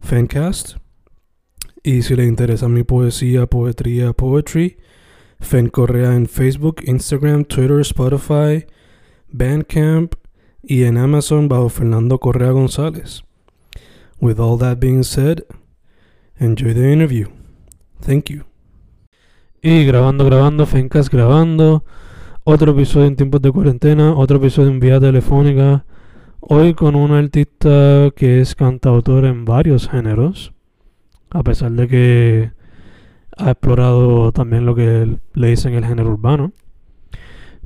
Fancast. Y si le interesa mi poesía, poetría, poetry, Fen Correa en Facebook, Instagram, Twitter, Spotify, Bandcamp y en Amazon bajo Fernando Correa González. With all that being said, enjoy the interview. Thank you. Y grabando, grabando, Fencast grabando. Otro episodio en tiempos de cuarentena, otro episodio en vía telefónica. Hoy con un artista que es cantautor en varios géneros, a pesar de que ha explorado también lo que le dicen el género urbano.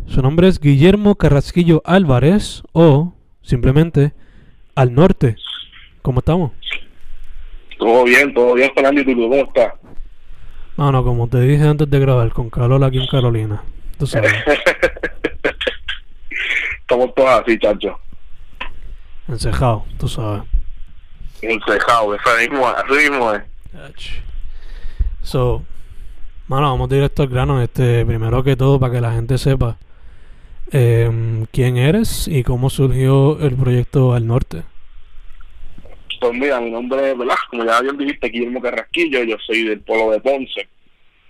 Su nombre es Guillermo Carrasquillo Álvarez o simplemente Al Norte. ¿Cómo estamos? Todo bien, todo bien, Fernando. ¿Y tú cómo estás? No, no, como te dije antes de grabar, con calor aquí en Carolina. Tú sabes. Estamos todos así, chacho. Encejado, tú sabes. Encejado, eso mismo, mismo es. So, mano, vamos directo al grano. Este, primero que todo, para que la gente sepa eh, quién eres y cómo surgió el proyecto Al Norte. Pues mira, mi nombre es, ¿verdad? Como ya bien dijiste, Guillermo Carrasquillo, yo soy del Polo de Ponce.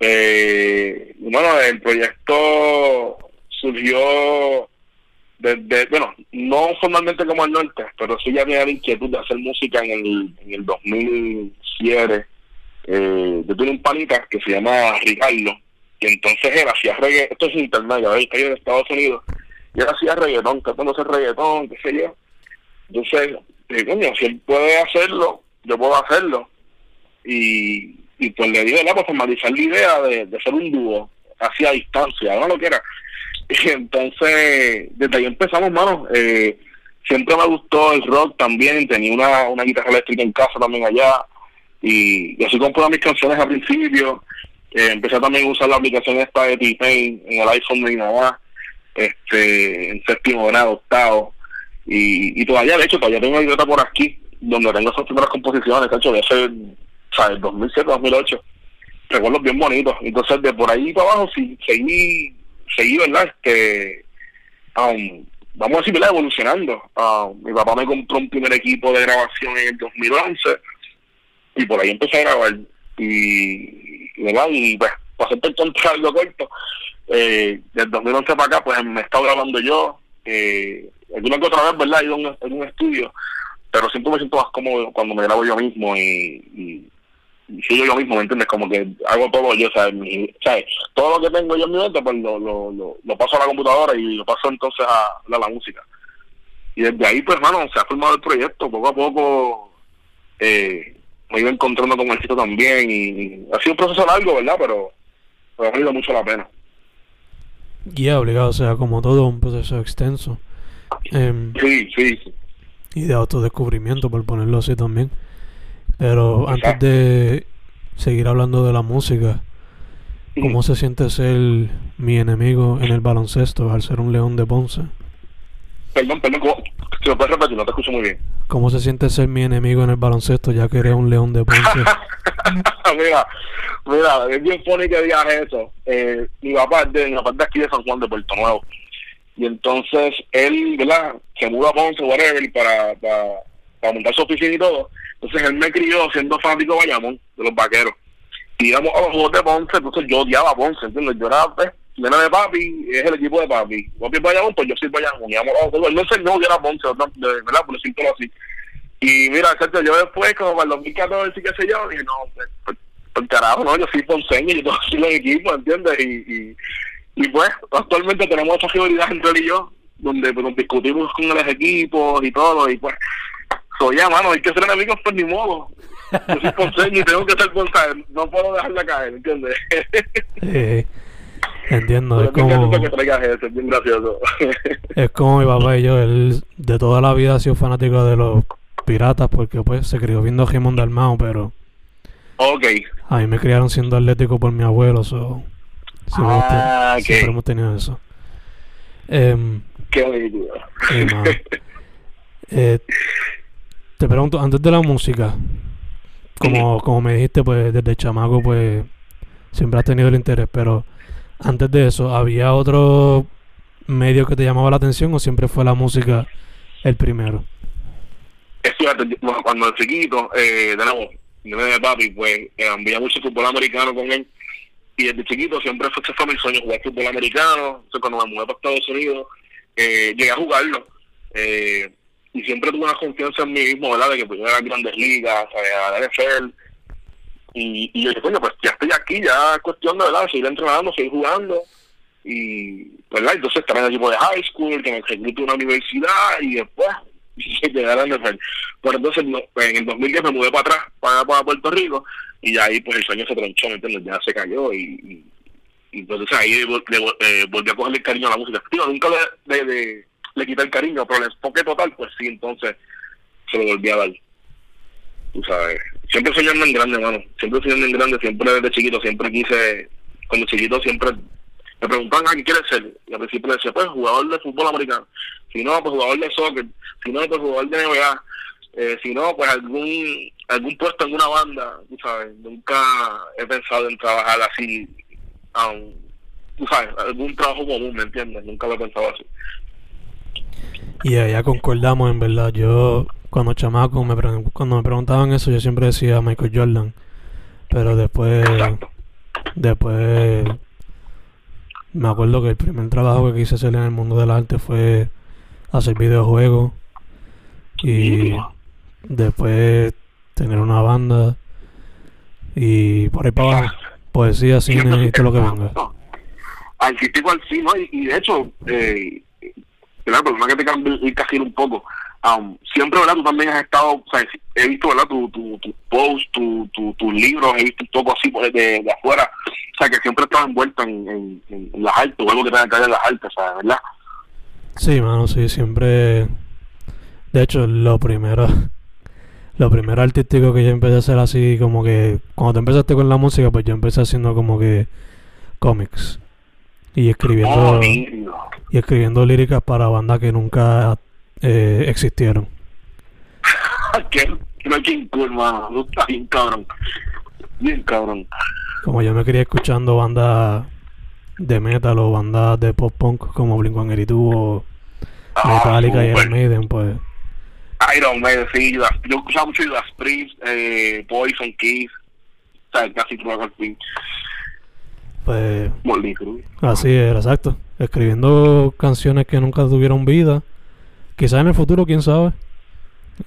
Eh, bueno, el proyecto surgió desde, bueno, no formalmente como al norte, pero sí ya tenía la inquietud de hacer música en el, en el 2007. Eh, yo tuve un panita que se llama Ricardo, y entonces él hacía reggaetón, esto es internet, ¿veis? Ahí en Estados Unidos, y él hacía reggaetón, hacer reggaetón, qué sé yo. Entonces, dije, coño, si él puede hacerlo, yo puedo hacerlo. Y, y pues le di, ¿verdad? Pues formalizar la idea de, de hacer un dúo, así a distancia, no lo que era. Y entonces, desde ahí empezamos, mano. Eh, siempre me gustó el rock también, tenía una, una guitarra eléctrica en casa también allá. Y, y así compré mis canciones al principio. Eh, empecé también a usar la aplicación esta de T-Pain en el iPhone de mi mamá, este, en séptimo grado, octavo. Y, y todavía, de hecho, todavía tengo una libreta por aquí, donde tengo esas primeras composiciones, de hecho, de ese, ¿sabes? 2007, 2008. Recuerdos bien bonitos. Entonces, de por ahí para abajo, sí, seguí, seguí, ¿verdad? Este, um, vamos a decir, ¿verdad? Evolucionando. Um, mi papá me compró un primer equipo de grabación en el 2011 y por ahí empecé a grabar. Y, ¿verdad? Y pues, para hacerte el algo corto, eh, del 2011 para acá, pues me he estado grabando yo. Eh, alguna que otra vez, ¿verdad? He ido en un estudio, pero siempre me siento más cómodo cuando me grabo yo mismo y sigo yo mismo, ¿me entiendes? Como que hago todo yo, ¿sabes? Mi, ¿sabes? Todo lo que tengo yo en mi mente, pues lo, lo, lo, lo paso a la computadora y lo paso entonces a, a la música. Y desde ahí, pues, hermano, se ha formado el proyecto. Poco a poco eh, me iba encontrando con el sitio también y, ha sido un proceso largo, ¿verdad? Pero, pero ha valido mucho la pena. Y yeah, obligado, o sea, como todo un proceso extenso. Eh, sí, sí. Y de autodescubrimiento, por ponerlo así también. Pero antes de seguir hablando de la música, ¿cómo se siente ser mi enemigo en el baloncesto al ser un león de Ponce? Perdón, perdón, ¿cómo? si lo puedes repetir, no te escucho muy bien. ¿Cómo se siente ser mi enemigo en el baloncesto ya que eres un león de Ponce? mira, mira, es bien funny que digas eso. Eh, mi papá es de, mi papá es de aquí de San Juan de Puerto Nuevo. Y entonces él, ¿verdad? Se mudó a Ponce, whatever, para, para, para montar su oficina y todo. Entonces él me crió siendo fanático de Bayamón, de los vaqueros. Y íbamos a los juegos de Ponce, entonces yo odiaba a Ponce, ¿entiendes? Yo era, pues, de papi, es el equipo de papi. Papi es Bayamón, pues yo soy Bayamón. Íbamos a los juegos. No enseñó que era Ponce, ¿verdad? Por decirlo así. Y mira, yo después, como para el 2014 y qué sé yo, dije, no, pues, pues, pues carajo, no, yo soy ponceño yo soy el equipo, ¿entiendes? Y, y, y pues, actualmente tenemos esa rivalidad entre él y yo, donde pues, discutimos con los equipos y todo, y pues, soy ya, mano, hay que ser enemigos, pues ni modo. Yo soy y tengo que ser ponceño, no puedo dejarla caer, ¿entiendes? Sí, entiendo, es Pero como, que traigas eso, es bien gracioso. es como mi papá y yo, él de toda la vida ha sido fanático de los piratas porque pues se crió viendo a Jimón Dalmao, pero ok. a mí me criaron siendo atlético por mi abuelo, so, siempre, Ah, ok. siempre hemos tenido eso. Em, Qué mano. Eh, te pregunto, antes de la música, como, como me dijiste, pues desde chamaco, pues siempre has tenido el interés, pero antes de eso, ¿había otro medio que te llamaba la atención o siempre fue la música el primero? Es cierto, cuando era chiquito, eh, de nuevo, yo de papi, pues eh, veía mucho fútbol americano con él. Y desde chiquito siempre fue, ese fue mi sueño, jugar fútbol americano. Entonces, cuando me mudé para Estados Unidos, eh, llegué a jugarlo. Eh, y siempre tuve una confianza en mí mismo, ¿verdad? De que pues, yo era a grandes ligas, a la NFL. Y, yo dije, coño, pues ya estoy aquí, ya es cuestión de, ¿verdad? Seguir entrenando, seguir jugando. Y, ¿verdad? Entonces estar en el equipo de high school, que me a una universidad y después llegar a la NFL. Pero entonces pues, en el 2010 me mudé para atrás, para, Puerto Rico, y ahí pues el sueño se tronchó, ¿me? Ya se cayó y, entonces ahí le vol- eh, volví a cogerle cariño a la música. Digo, nunca le, le, le, le quité el cariño, pero el enfoque total, pues sí, entonces se lo volví a dar. Tú sabes, siempre soñando en grande, mano. Siempre soñando en grande, siempre desde chiquito, siempre quise, cuando chiquito siempre me preguntaban, ah, ¿qué quieres ser? Y al principio decía, pues jugador de fútbol americano. Si no, pues jugador de soccer. Si no, pues jugador de NBA. Eh, si no, pues algún algún puesto en una banda, tú sabes. Nunca he pensado en trabajar así, um, tú sabes, algún trabajo común, ¿me entiendes? Nunca lo he pensado así. Y ya concordamos, en verdad. Yo, cuando chamaco, me cuando me preguntaban eso, yo siempre decía Michael Jordan. Pero después, después, me acuerdo que el primer trabajo que quise hacer en el mundo del arte fue hacer videojuegos. Y después tener una banda. Y por ahí para abajo, poesía, cine y todo lo que venga. No, Artístico al sí, ¿no? Y, y de hecho, eh, ¿verdad? Perdona que te cambie el un poco. Um, siempre, ¿verdad? Tú también has estado, o sea, he visto, ¿verdad? Tu, tu, tu post, tu, tu, tus libros, he visto un poco así pues, de, afuera. O sea, que siempre estás envuelto en, en, las artes, o algo que tenga que ver en las artes, ¿sabes? ¿Verdad? Sí, mano, sí, siempre. De hecho, lo primero. Lo primero artístico que yo empecé a hacer así, como que. Cuando tú empezaste con la música, pues yo empecé haciendo como que. cómics. Y escribiendo. Oh, y escribiendo líricas para bandas que nunca eh, existieron. Qué, qué, qué cool, mano. Tú estás bien cabrón. Bien cabrón. Como yo me quería escuchando bandas de metal o bandas de pop punk como Blink-182 o Ah, Metallica y. Iron Maiden, pues. Iron Maiden, sí, yo escuchaba mucho Judas Priest, eh, Poison Kiss, o sea, casi todo el fin, Pues Molly Cruz. así era, exacto. Escribiendo canciones que nunca tuvieron vida. Quizás en el futuro, quién sabe.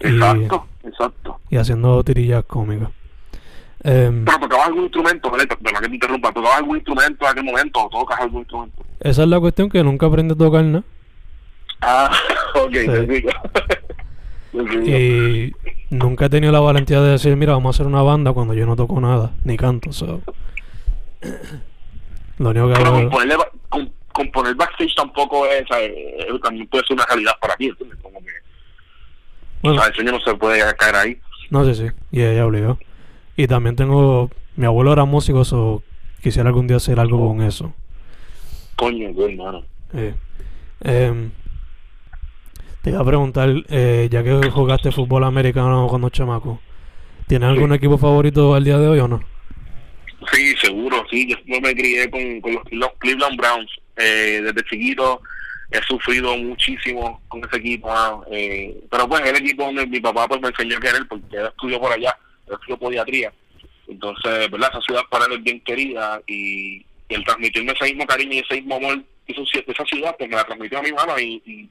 Y, Exacto, exacto. y haciendo tirillas cómicas. Em, Pero tocabas algún instrumento, ¿vale? Perdón que te interrumpa, tocabas algún instrumento en aquel momento o tocas algún instrumento. esa es la cuestión que nunca aprendí a tocar nada. Ah, ok, Sí. Te digo. Y nunca he tenido la valentía de decir, mira, vamos a hacer una banda cuando yo no toco nada, ni canto. so. Lo único que Pero componerle componer backstage tampoco es. Eh, también puede ser una realidad para ti, ¿entiendes? Como que, Bueno, ¿sabes? El sueño no se puede caer ahí. no sé, sí, y ella obligó. Y también tengo, mi abuelo era músico, so quisiera algún día hacer algo con eso. Coño, qué hermano. Eh, em, te iba a preguntar, eh, ya que jugaste fútbol americano cuando chamaco, ¿tienes algún Sí. equipo favorito al día de hoy o no? Seguro, sí. Yo, yo me crié con, con los, Cleveland Browns. Eh, desde chiquito he sufrido muchísimo con ese equipo. ah, eh, pero pues el equipo donde mi papá pues me enseñó a querer porque él estudió por allá, él estudió podiatría. Entonces, ¿verdad? Esa ciudad para él es bien querida y, el transmitirme ese mismo cariño y ese mismo amor que esa ciudad, pues me la transmitió a mi mano y,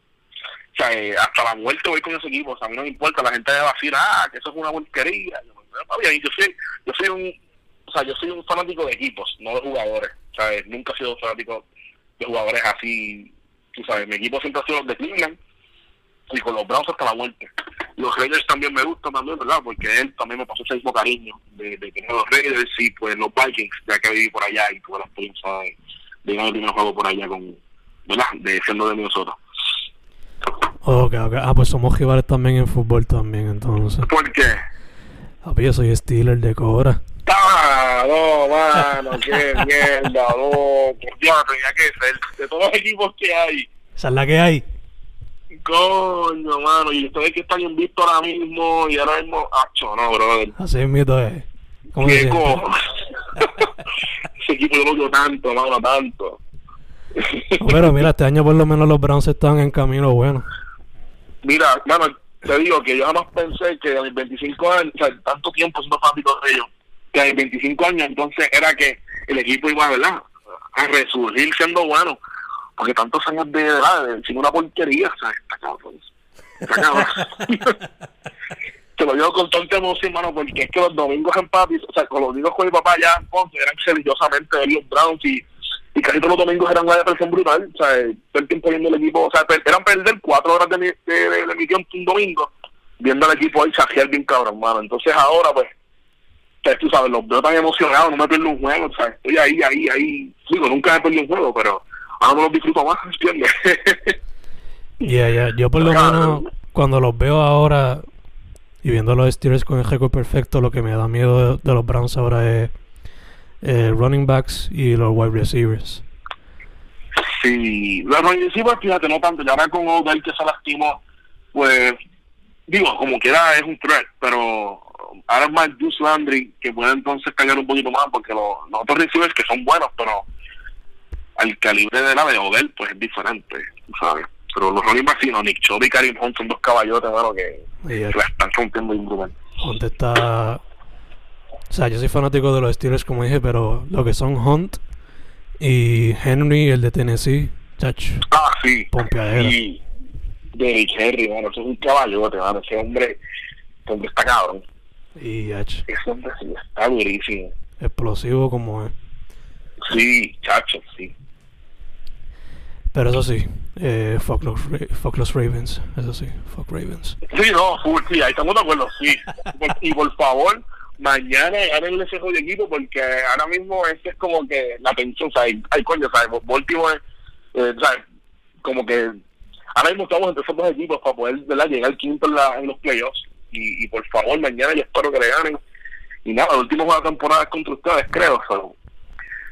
o sea, eh, hasta la muerte voy con ese equipo, o sea, a mí no me importa, la gente va a decir, ah, que eso es una porquería. Yo, yo soy, yo soy un, sea, yo soy un fanático de equipos, no de jugadores, ¿sabes? Nunca he sido fanático de jugadores así, tú sabes, mi equipo siempre ha sido los de Cleveland y con los Browns hasta la muerte. Los Raiders también me gustan también, ¿verdad? Porque él también me pasó ese mismo cariño de, de tener los Raiders y pues los Vikings, ya que viví por allá y tuve la experiencia de, de ganar el primer juego por allá con, ¿verdad? De siendo de Minnesota. Ok, ok. Ah, pues somos rivales también en fútbol también, entonces. ¿Por qué? Ah, pues yo soy Steeler de Cobra. ¡Ah! No, mano, qué mierda, no. Por Dios, tenía que ser. De todos los equipos que hay. ¿Esa es la que hay? Coño, mano, y ustedes que están invictos ahora mismo y ahora mismo, acho, no, brother. Así es mito es. ¿Cómo se ¿Qué cojo? Ese equipo yo lo odio tanto, mano, tanto. Pero mira, este año por lo menos los Browns están en camino bueno. Mira, mano, te digo que yo jamás pensé que a mis 25 años, o sea, tanto tiempo siendo fanático de ellos, mis 25 años entonces era que el equipo iba, ¿verdad? A resurgir siendo bueno. Porque tantos años de edad, de- sin una porquería, o sea, está cabrón. Está cabrón. Te lo digo con tanta emoción, mano, porque es que los domingos en papi, o sea, con los domingos con mi papá allá en Ponce, eran religiosamente ver los Browns y, y casi todos los domingos eran una depresión brutal, o sea, todo el tiempo viendo el equipo, o sea, per- eran perder cuatro horas de, mi, de, de, de mi tiempo un domingo, viendo al equipo ahí sajear bien cabrón, mano. Entonces ahora, pues, sea, tú sabes, los veo tan emocionados, no me pierdo un juego, o sea, estoy ahí, ahí, ahí, digo, nunca me perdí un juego, pero ahora me los disfruto más, ¿entiendes? Ya, ya. Yo por lo menos cuando los veo ahora y viendo los Steelers con el récord perfecto, lo que me da miedo de, de los Browns ahora es eh, running backs y los wide receivers. Sí, la pues fíjate, no tanto, ya ahora con Odell que se lastimó, pues, digo, como quiera es un threat, pero ahora es más Juice Landry que puede entonces callar un poquito más, porque los, los otros receivers que son buenos, pero al calibre de la de Odell, pues es diferente, ¿sabes? Pero los running backs, no, Nick Chubb y Karim Hunt son dos caballotes, bueno, que la están rompiendo brutal. Hunt está... O sea, yo soy fanático de los Steelers como dije, pero lo que son Hunt y Henry, el de Tennessee, chach, Ah, sí. pompeadera. Y Derrick Henry, bueno, eso es un caballote, mano, ese hombre, ese hombre está cabrón. Y hombre sí está durísimo. explosivo como es. Sí, chacho, sí. Pero eso sí, eh, fuck, los, fuck los Ravens, eso sí, fuck Ravens. Sí, no, full, sí, ahí estamos de acuerdo, sí. Y por favor, mañana ganen ese juego de equipo porque ahora mismo ese es como que la tensión, o sea, hay, hay coño, ¿sabes? Baltimore, eh, ¿sabes? Como que ahora mismo estamos entre esos dos equipos para poder ¿verdad? llegar quinto en, la, en los playoffs. Y, y por favor, mañana yo espero que le ganen. Y nada, el último juego de temporada es contra ustedes, creo. so,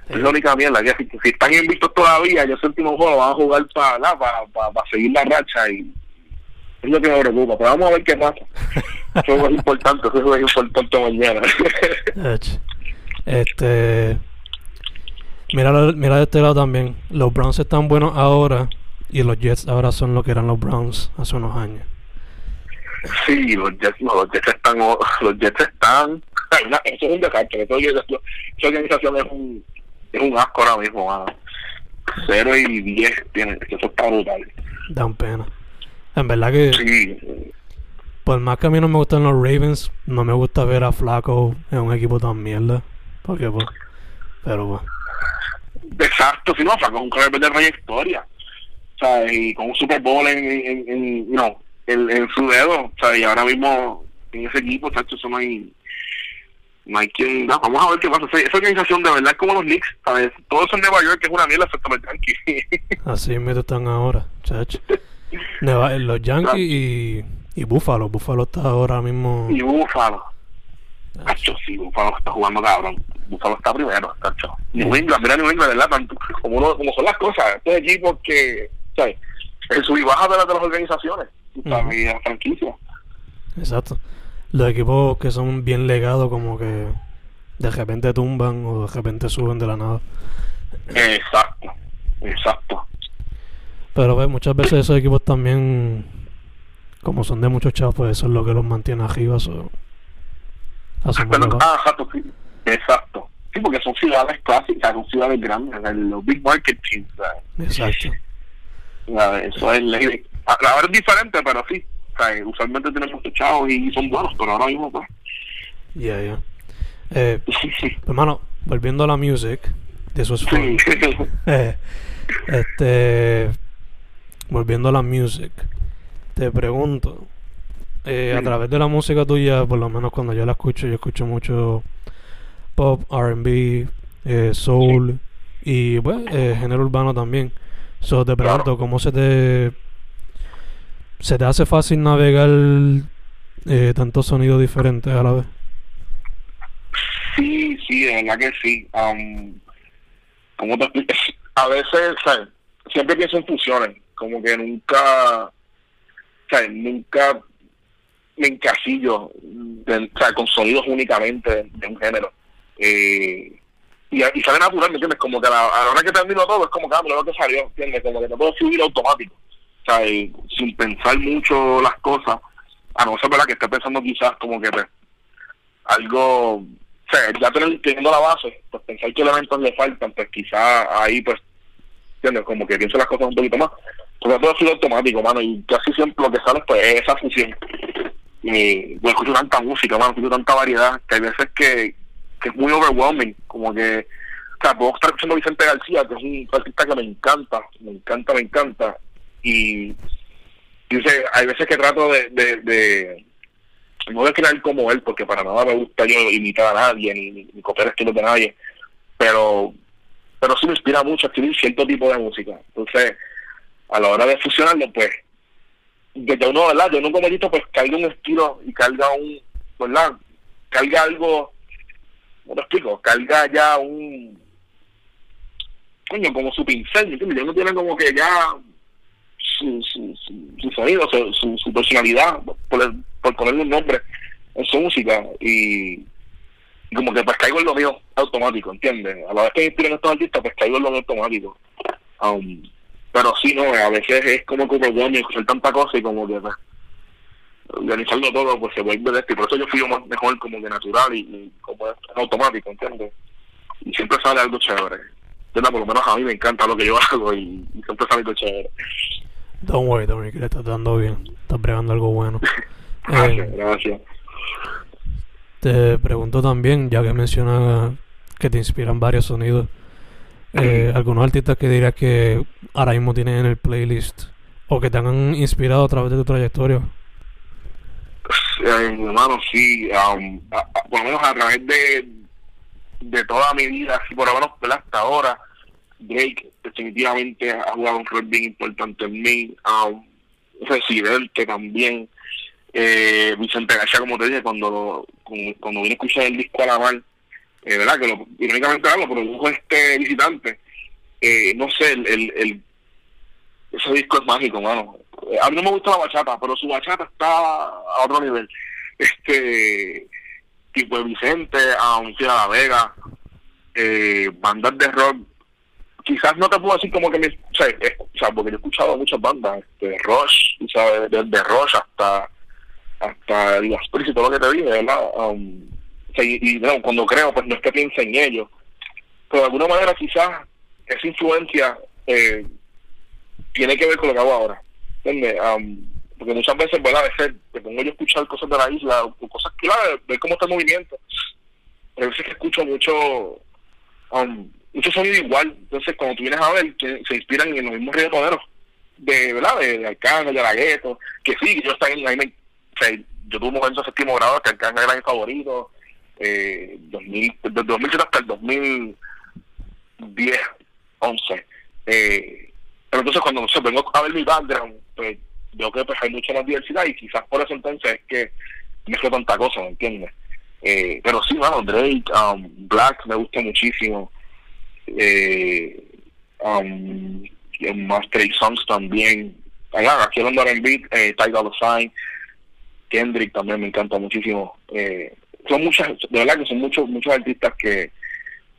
Es la única mierda. Que si, si están invictos todavía, yo ese último juego van a jugar para para, para, para seguir la racha y es lo que me preocupa. Pero vamos a ver qué pasa. Eso es importante, eso es importante mañana. Este. Mira, mira de este lado también. Los Browns están buenos ahora. Y los Jets ahora son lo que eran los Browns hace unos años. Sí, los Jets, no, los Jets están, los Jets están, ay, eso es un desastre. Esa organización es un, es un asco ahora mismo, mano. Cero y diez tienen, eso está brutal. Dan pena. En verdad que, Sí, por más que a mí no me gustan los Ravens, no me gusta ver a Flaco en un equipo tan mierda. Porque, pues. Pero, pues. exacto, si no, Flaco es un quarterback de trayectoria. O sea, y con un Super Bowl en, en, en, no, en, en su dedo. O sea, y ahora mismo en ese equipo, chacho, eso no hay, no hay quien, no, vamos a ver qué pasa. Esa, esa organización de verdad es como los Knicks, ¿sabes? Todo eso en Nueva York que es una mierda, excepto los Yankees. Así mismo están ahora, chacho. Neva- los Yankees y, y Buffalo. Buffalo está ahora mismo. y Búfalo. Chacho, sí, Búfalo está jugando cabrón. Búfalo está primero, chacho. New England, mira New England, ¿verdad? Tanto, como, uno, como son las cosas, estos equipos que, ¿sabes? El sub y baja de, las de las organizaciones, ¿sabes? De las franquicias. Exacto. Los equipos que son bien legados, como que de repente tumban o de repente suben de la nada. Exacto, exacto. Pero pues, muchas veces esos equipos también, como son de muchos chavos, pues eso es lo que los mantiene arriba. So, Pero, ah, exacto, sí. Exacto. Sí, porque son ciudades clásicas, son ciudades grandes, los big market teams. Exacto. Eso es ley. Ahora es diferente, pero sí. O sea, usualmente tenemos chavos y son buenos, pero ahora mismo pues. Ya, ya. Eh, hermano, volviendo a la music, de eso es fun. Eh, este, volviendo a la music, te pregunto, eh, a través de la música tuya, por lo menos cuando yo la escucho, yo escucho mucho pop, RB, soul y bueno, eh, género urbano también. So, te pregunto, ¿cómo se te se te hace fácil navegar eh, tantos sonidos diferentes a la vez? Sí, sí, de verdad que sí. Um, ¿Cómo te? A veces, ¿sabes? siempre pienso en fusiones, como que nunca, ¿sabes? Nunca me encasillo de, sea, con sonidos únicamente de, un género. Eh, y, y, sale natural, ¿me entiendes? Como que a la, hora que termino todo es como que, ah, lo que salió, ¿entiendes? Como que te puedo fluir automático, sea, sin pensar mucho las cosas, a no ser verdad que esté pensando quizás como que pues, algo, o sea, ya teniendo la base, pues pensar qué elementos le faltan, pues quizás ahí pues, ¿entiendes? Como que pienso las cosas un poquito más, porque todo fluir automático, mano, y casi siempre lo que sale pues es esa fusión. Y yo escucho tanta música, mano, escucho tanta variedad, que hay veces que, que es muy overwhelming, como que, o sea, puedo estar escuchando Vicente García, que es un artista que me encanta, me encanta, me encanta, y dice, hay veces que trato de, de, de no de crear como él, porque para nada me gusta yo imitar a nadie, ni, ni, copiar estilos de nadie, pero pero sí me inspira mucho a escribir cierto tipo de música. Entonces, a la hora de fusionarlo, pues, desde uno, ¿verdad? Yo me he visto, pues, carga un estilo y carga un, ¿verdad? Carga algo ¿cómo te explico? Carga ya un, coño, como su pincel, ¿entiendes? Ya no tiene como que ya su, su, su, sonido, su, su, personalidad, por, por ponerle un nombre en su música y, como que pues caigo en lo mío automático, ¿entiendes? A la vez que me inspiran estos artistas, pues caigo en lo mío automático. Um, pero sí, no, a veces es como que y escuchar tanta cosa y como que pues, organizarlo todo pues se vuelve de esto y por eso yo fui más mejor como de natural y, como automático ¿entiendes? y siempre sale algo chévere por lo menos a mí me encanta lo que yo hago y, siempre sale algo chévere don't worry don't worry que le estás dando bien. Estás bregando algo bueno. Gracias eh, gracias. te pregunto también ya que mencionas que te inspiran varios sonidos eh, algunos artistas que dirías que ahora mismo tienen en el playlist o que te han inspirado a través de tu trayectoria. Eh, hermano, sí, um, por lo menos a través de, de toda mi vida, así por lo menos hasta ahora, Drake definitivamente ha jugado un rol bien importante en mí, um, Residente también, eh, Vicente García, como te dije, cuando, cuando, vine a escuchar el disco a la mar, eh, ¿verdad? Que lo, irónicamente lo produjo este visitante, eh, no sé, el, el, ese disco es mágico, mano a mí no me gusta la bachata, pero su bachata está a otro nivel. Este tipo de Vicente, a un La Vega, eh, bandas de rock. Quizás no te puedo decir como que me, o sea, porque yo he escuchado muchas bandas, este, Rush, ¿sabes? Desde Rush hasta hasta las y todo lo que te dije, ¿verdad? Um, y, cuando creo, pues no es que piense en ellos, pero de alguna manera quizás esa influencia eh, tiene que ver con lo que hago ahora porque muchas veces, bueno, a veces me pongo yo a escuchar cosas de la isla, o cosas claras, ver cómo está el movimiento. Pero a veces que escucho mucho, um, mucho sonido igual. Entonces, cuando tú vienes a ver, que se inspiran en los mismos reggaetoneros, de, ¿verdad? De, de Arcángel, de la que sí, yo estaba en, ahí me, o sea, yo tuve un momento de séptimo grado que Arcángel era mi favorito, eh, 2000, desde 2007 hasta el 2010, 11. Eh, pero entonces cuando se vengo a ver mi background, pues veo que pues, hay mucha más diversidad y quizás por eso entonces es que mezclo tanta cosa, ¿me entiendes? Eh, pero sí, bueno, Drake, um, Black me gusta muchísimo. Eh, um, más Drake Songs también. Allá, aquí hablando de R&B, eh, Ty Dolla Sign, Kendrick también me encanta muchísimo. Eh, son muchas, de verdad que son muchos muchos artistas que,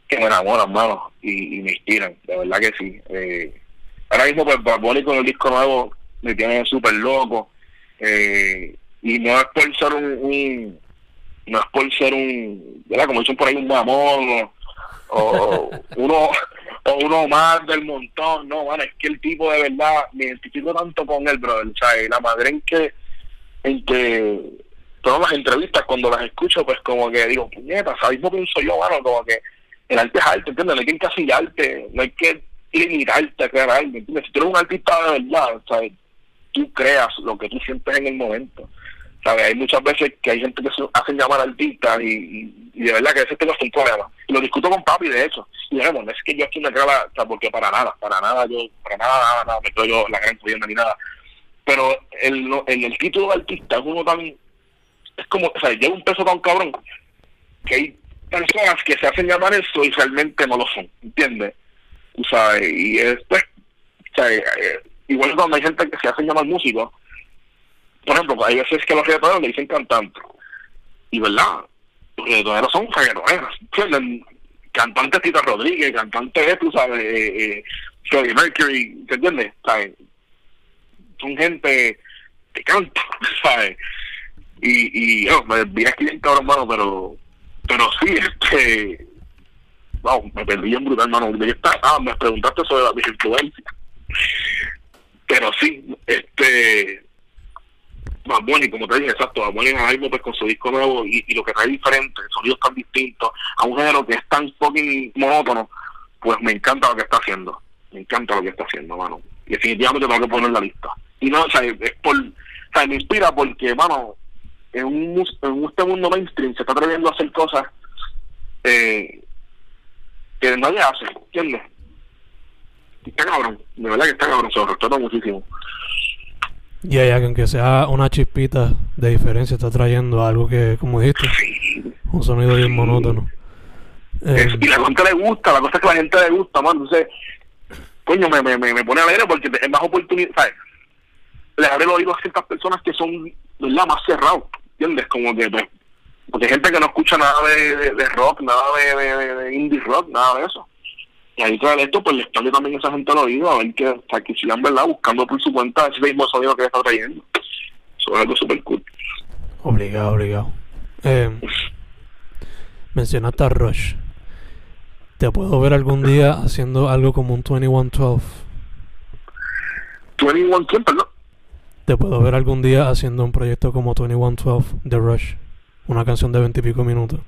que me enamoran, mano, y, y me inspiran, de verdad que sí. Eh, ahora mismo pues Bad con el disco nuevo me tiene súper loco eh, y no es por ser un, no es por ser un ¿verdad? como dicen por ahí un mamón o, uno o uno más del montón. No, mano, es que el tipo de verdad me identifico tanto con él, brother. O sea, la madre en que, en que todas las entrevistas, cuando las escucho, pues como que digo, puñeta, ¿sabes lo pienso yo, mano? Como que el arte es arte, ¿entiendes? No hay que encasillarte, no hay que limitarte a crear algo, ¿entiendes? Si tú eres un artista de verdad, ¿sabes? Tú creas lo que tú sientes en el momento. Hay muchas veces que hay gente que se hacen llamar artistas y, de verdad que ese tengo un problema. Y lo discuto con papi de eso. Y digamos, no es que yo aquí me creo la, o porque para nada, para nada, yo, para nada, nada, nada, me creo yo la gran jodienda ni nada. Pero el, el, el título de artista es uno tan, es como, o sea, lleva un peso tan cabrón que hay personas que se hacen llamar eso y realmente no lo son, ¿entiendes? O sea, y después, o sea, eh, igual cuando hay gente que se hacen llamar músicos, por ejemplo, hay veces que los reggaetoneros le dicen cantante. Y verdad, los reggaetoneros son reggaetoneros. Cantante Tita Rodríguez, cantante, tú sabes, eh, eh, Freddie Mercury, ¿te entiendes? ¿Sabes? Son gente que canta, ¿sabes? Y, y oh, me vi aquí bien cabrón, hermano, pero, pero sí, este, wow, me perdí bien brutal, hermano. Ah, me preguntaste sobre la influencia. Pero sí, este, Bad Bunny, como te dije, exacto, Bad Bunny ahora mismo pues con su disco nuevo y, lo que trae diferente, sonidos tan distintos, a un género que es tan fucking monótono, pues me encanta lo que está haciendo, me encanta lo que está haciendo, mano. Y definitivamente tengo que poner en la lista. Y no, o sea, es por, o sea, me inspira porque, mano, en, un, en este mundo mainstream se está atreviendo a hacer cosas eh, que nadie hace, ¿entiendes? Está cabrón, de verdad que está cabrón, se lo respeto muchísimo. Y yeah, que aunque sea una chispita de diferencia, está trayendo algo que, como dijiste, un sonido bien monótono. Eh, y la gente le gusta, la cosa es que la gente le gusta, man. Entonces, coño, me, me, me pone alegre porque es más oportunidad, ¿sabes? Le abre el oído a ciertas personas que son, ¿verdad?, más cerrados, ¿entiendes? Como que, pues, porque hay gente que no escucha nada de, de, rock, nada de, de indie rock, nada de eso. Y ahí tras esto, pues le extraño también a esa gente al oído, a ver que, o sea, que sigan, ¿verdad?, buscando por su cuenta ese mismo sonido que está trayendo. Eso es algo súper cool. Obligado, obligado. Eh, mencionaste a Rush. ¿Te puedo ver algún día haciendo algo como un 2112? ¿21 quién, perdón? ¿Te puedo ver algún día haciendo un proyecto como 2112 de Rush? Una canción de veintipico minutos.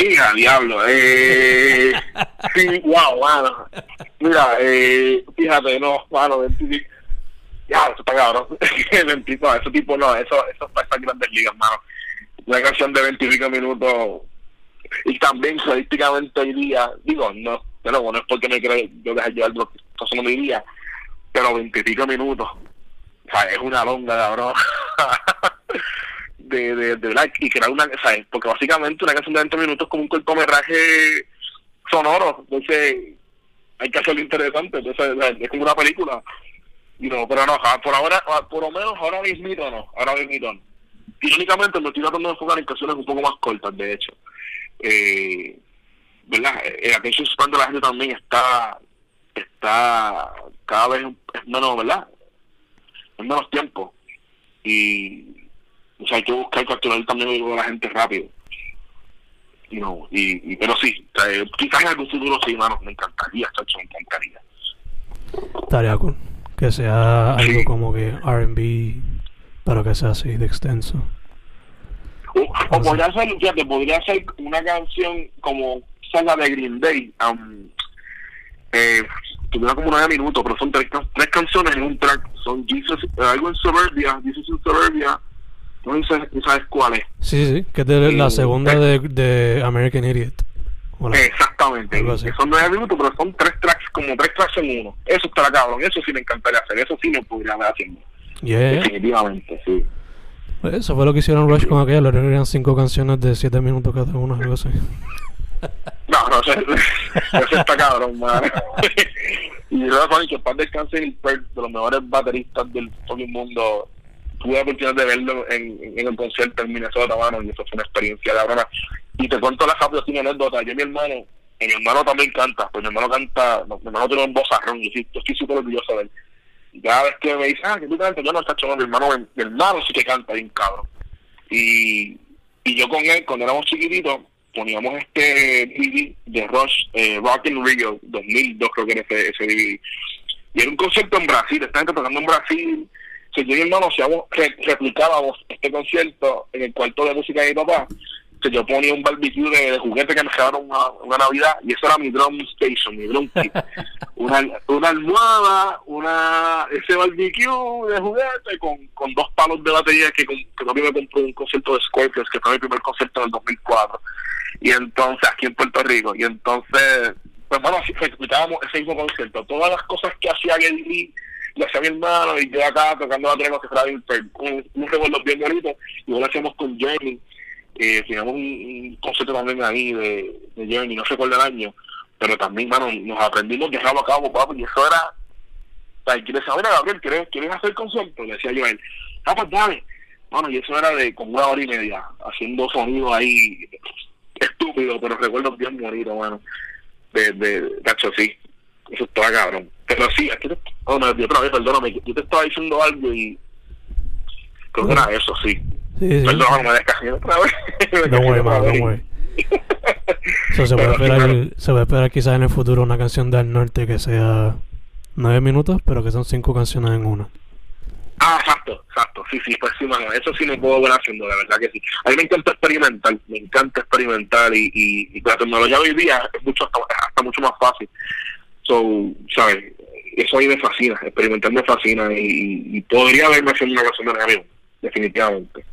Hija, diablo. Eh, sí, wow, mano. Mira, eh, fíjate, no, mano, ya, eso está cabrón. no, ese tipo no, eso, eso está en grandes ligas, mano. Una canción de 25 minutos y también estadísticamente hoy día, digo, no, pero bueno, es porque me creo yo dejar llevar lo que no me diría, pero 25 minutos, o sea, es una longa, cabrón. de, de, de y crear una, ¿sabes? Porque básicamente una canción de 20 minutos es como un cortometraje sonoro, entonces hay que hacerlo interesante, entonces es como una película. Y no, pero no, por ahora, por lo menos ahora mismo no, ahora mismo no. Irónicamente me estoy tratando de enfocar en canciones un poco más cortas, de hecho. Eh, ¿Verdad? El attention span de la gente también está, está cada vez es menos, ¿verdad? Es menos tiempo. Y o sea, hay que buscar capturar también a la gente rápido. You know, y, y, pero sí, o sea, quizás en algún futuro sí, mano, me encantaría, chacho, me encantaría. Estaría cool. Que sea algo como que RB, pero que sea así de extenso. O, o podría ser, fíjate, podría ser una canción como salga de Green Day. Um, eh, tuviera como nueve minutos, pero son tres, tres canciones en un track. Son Jesus, algo en Suburbia, Jesus in Suburbia, no sé si sabes cuál es. Sí, sí, que es de la segunda de, de American Idiot. Hola. Exactamente. Son nueve minutos, pero son tres tracks, como tres tracks en uno. Eso está cabrón, eso sí me encantaría hacer, eso sí me podría ver haciendo. Yeah. Definitivamente, sí. Pues eso fue lo que hicieron Rush con aquella, le eran cinco canciones de siete minutos cada una, algo así. No, no, eso, eso está cabrón, man. y luego, que para descanse el de los mejores bateristas del todo el mundo tuve la oportunidad de verlo en, en el concierto en Minnesota, mano, y eso fue una experiencia de broma. Y te cuento la rápido, sin anécdota. Yo, mi hermano, y mi hermano también canta, pues mi hermano canta, mi hermano tiene un vozarrón, y sí, yo estoy súper orgulloso de él. Y cada vez que me dice, ah, que tú cantas, yo no, chacho, no, mi hermano, mi hermano sí que canta bien cabrón. Y, y yo con él, cuando éramos chiquititos, poníamos este DVD de Rush, eh, Rock in Rio 2002 creo que era ese, ese DVD. Y era un concierto en Brasil, esta gente tocando en Brasil. Si yo y mi hermano hacíamos, re- replicábamos este concierto en el cuarto de música de mi papá, que yo ponía un barbecue de, de juguete que me regalaron una, una Navidad y eso era mi drum station, mi drum kit. una, una almohada, una ese barbecue de juguete con, con dos palos de batería que, con, que papi me compró un concierto de Scorpions, que fue mi primer concierto en el 2004. Y entonces, aquí en Puerto Rico. Y entonces, pues bueno, así replicábamos ese mismo concierto. Todas las cosas que hacía Lee, lo hacía mi hermano y yo acá tocando la tregua que pues, un, un recuerdo bien bonito. Y lo hacíamos con Journey. Eh, teníamos un, un concierto también ahí de, de Journey, no recuerdo el año, pero también, mano, nos aprendimos de cabo a cabo, papi, y eso era, o sea, ¿quieres saber, Gabriel? ¿Quieres, ¿Quieres hacer concierto? Le decía yo a él, ah, pues dale. Bueno, y eso era de como una hora y media, haciendo sonidos ahí estúpidos, pero recuerdo bien bonito, bueno, de, de, de sí, eso estaba cabrón. Pero sí, aquí te, oh, me otra vez, perdóname, yo te estaba diciendo algo y creo que era eso, sí. Sí, sí. Perdóname, me descajé otra vez. Worry. So, se, puede esperar, claro. se puede esperar quizás en el futuro una canción del norte que sea nueve minutos, pero que son cinco canciones en una. Ah, exacto, exacto. Sí, sí, pues sí, mano. Eso sí me puedo ver haciendo, de verdad que sí. A mí me encanta experimentar, me encanta experimentar y, y, y la tecnología hoy día es mucho hasta, hasta mucho más fácil. So, ¿sabes? Eso a mí me fascina, experimentar me fascina y, y podría verme haciendo una canción de reggaetón, definitivamente.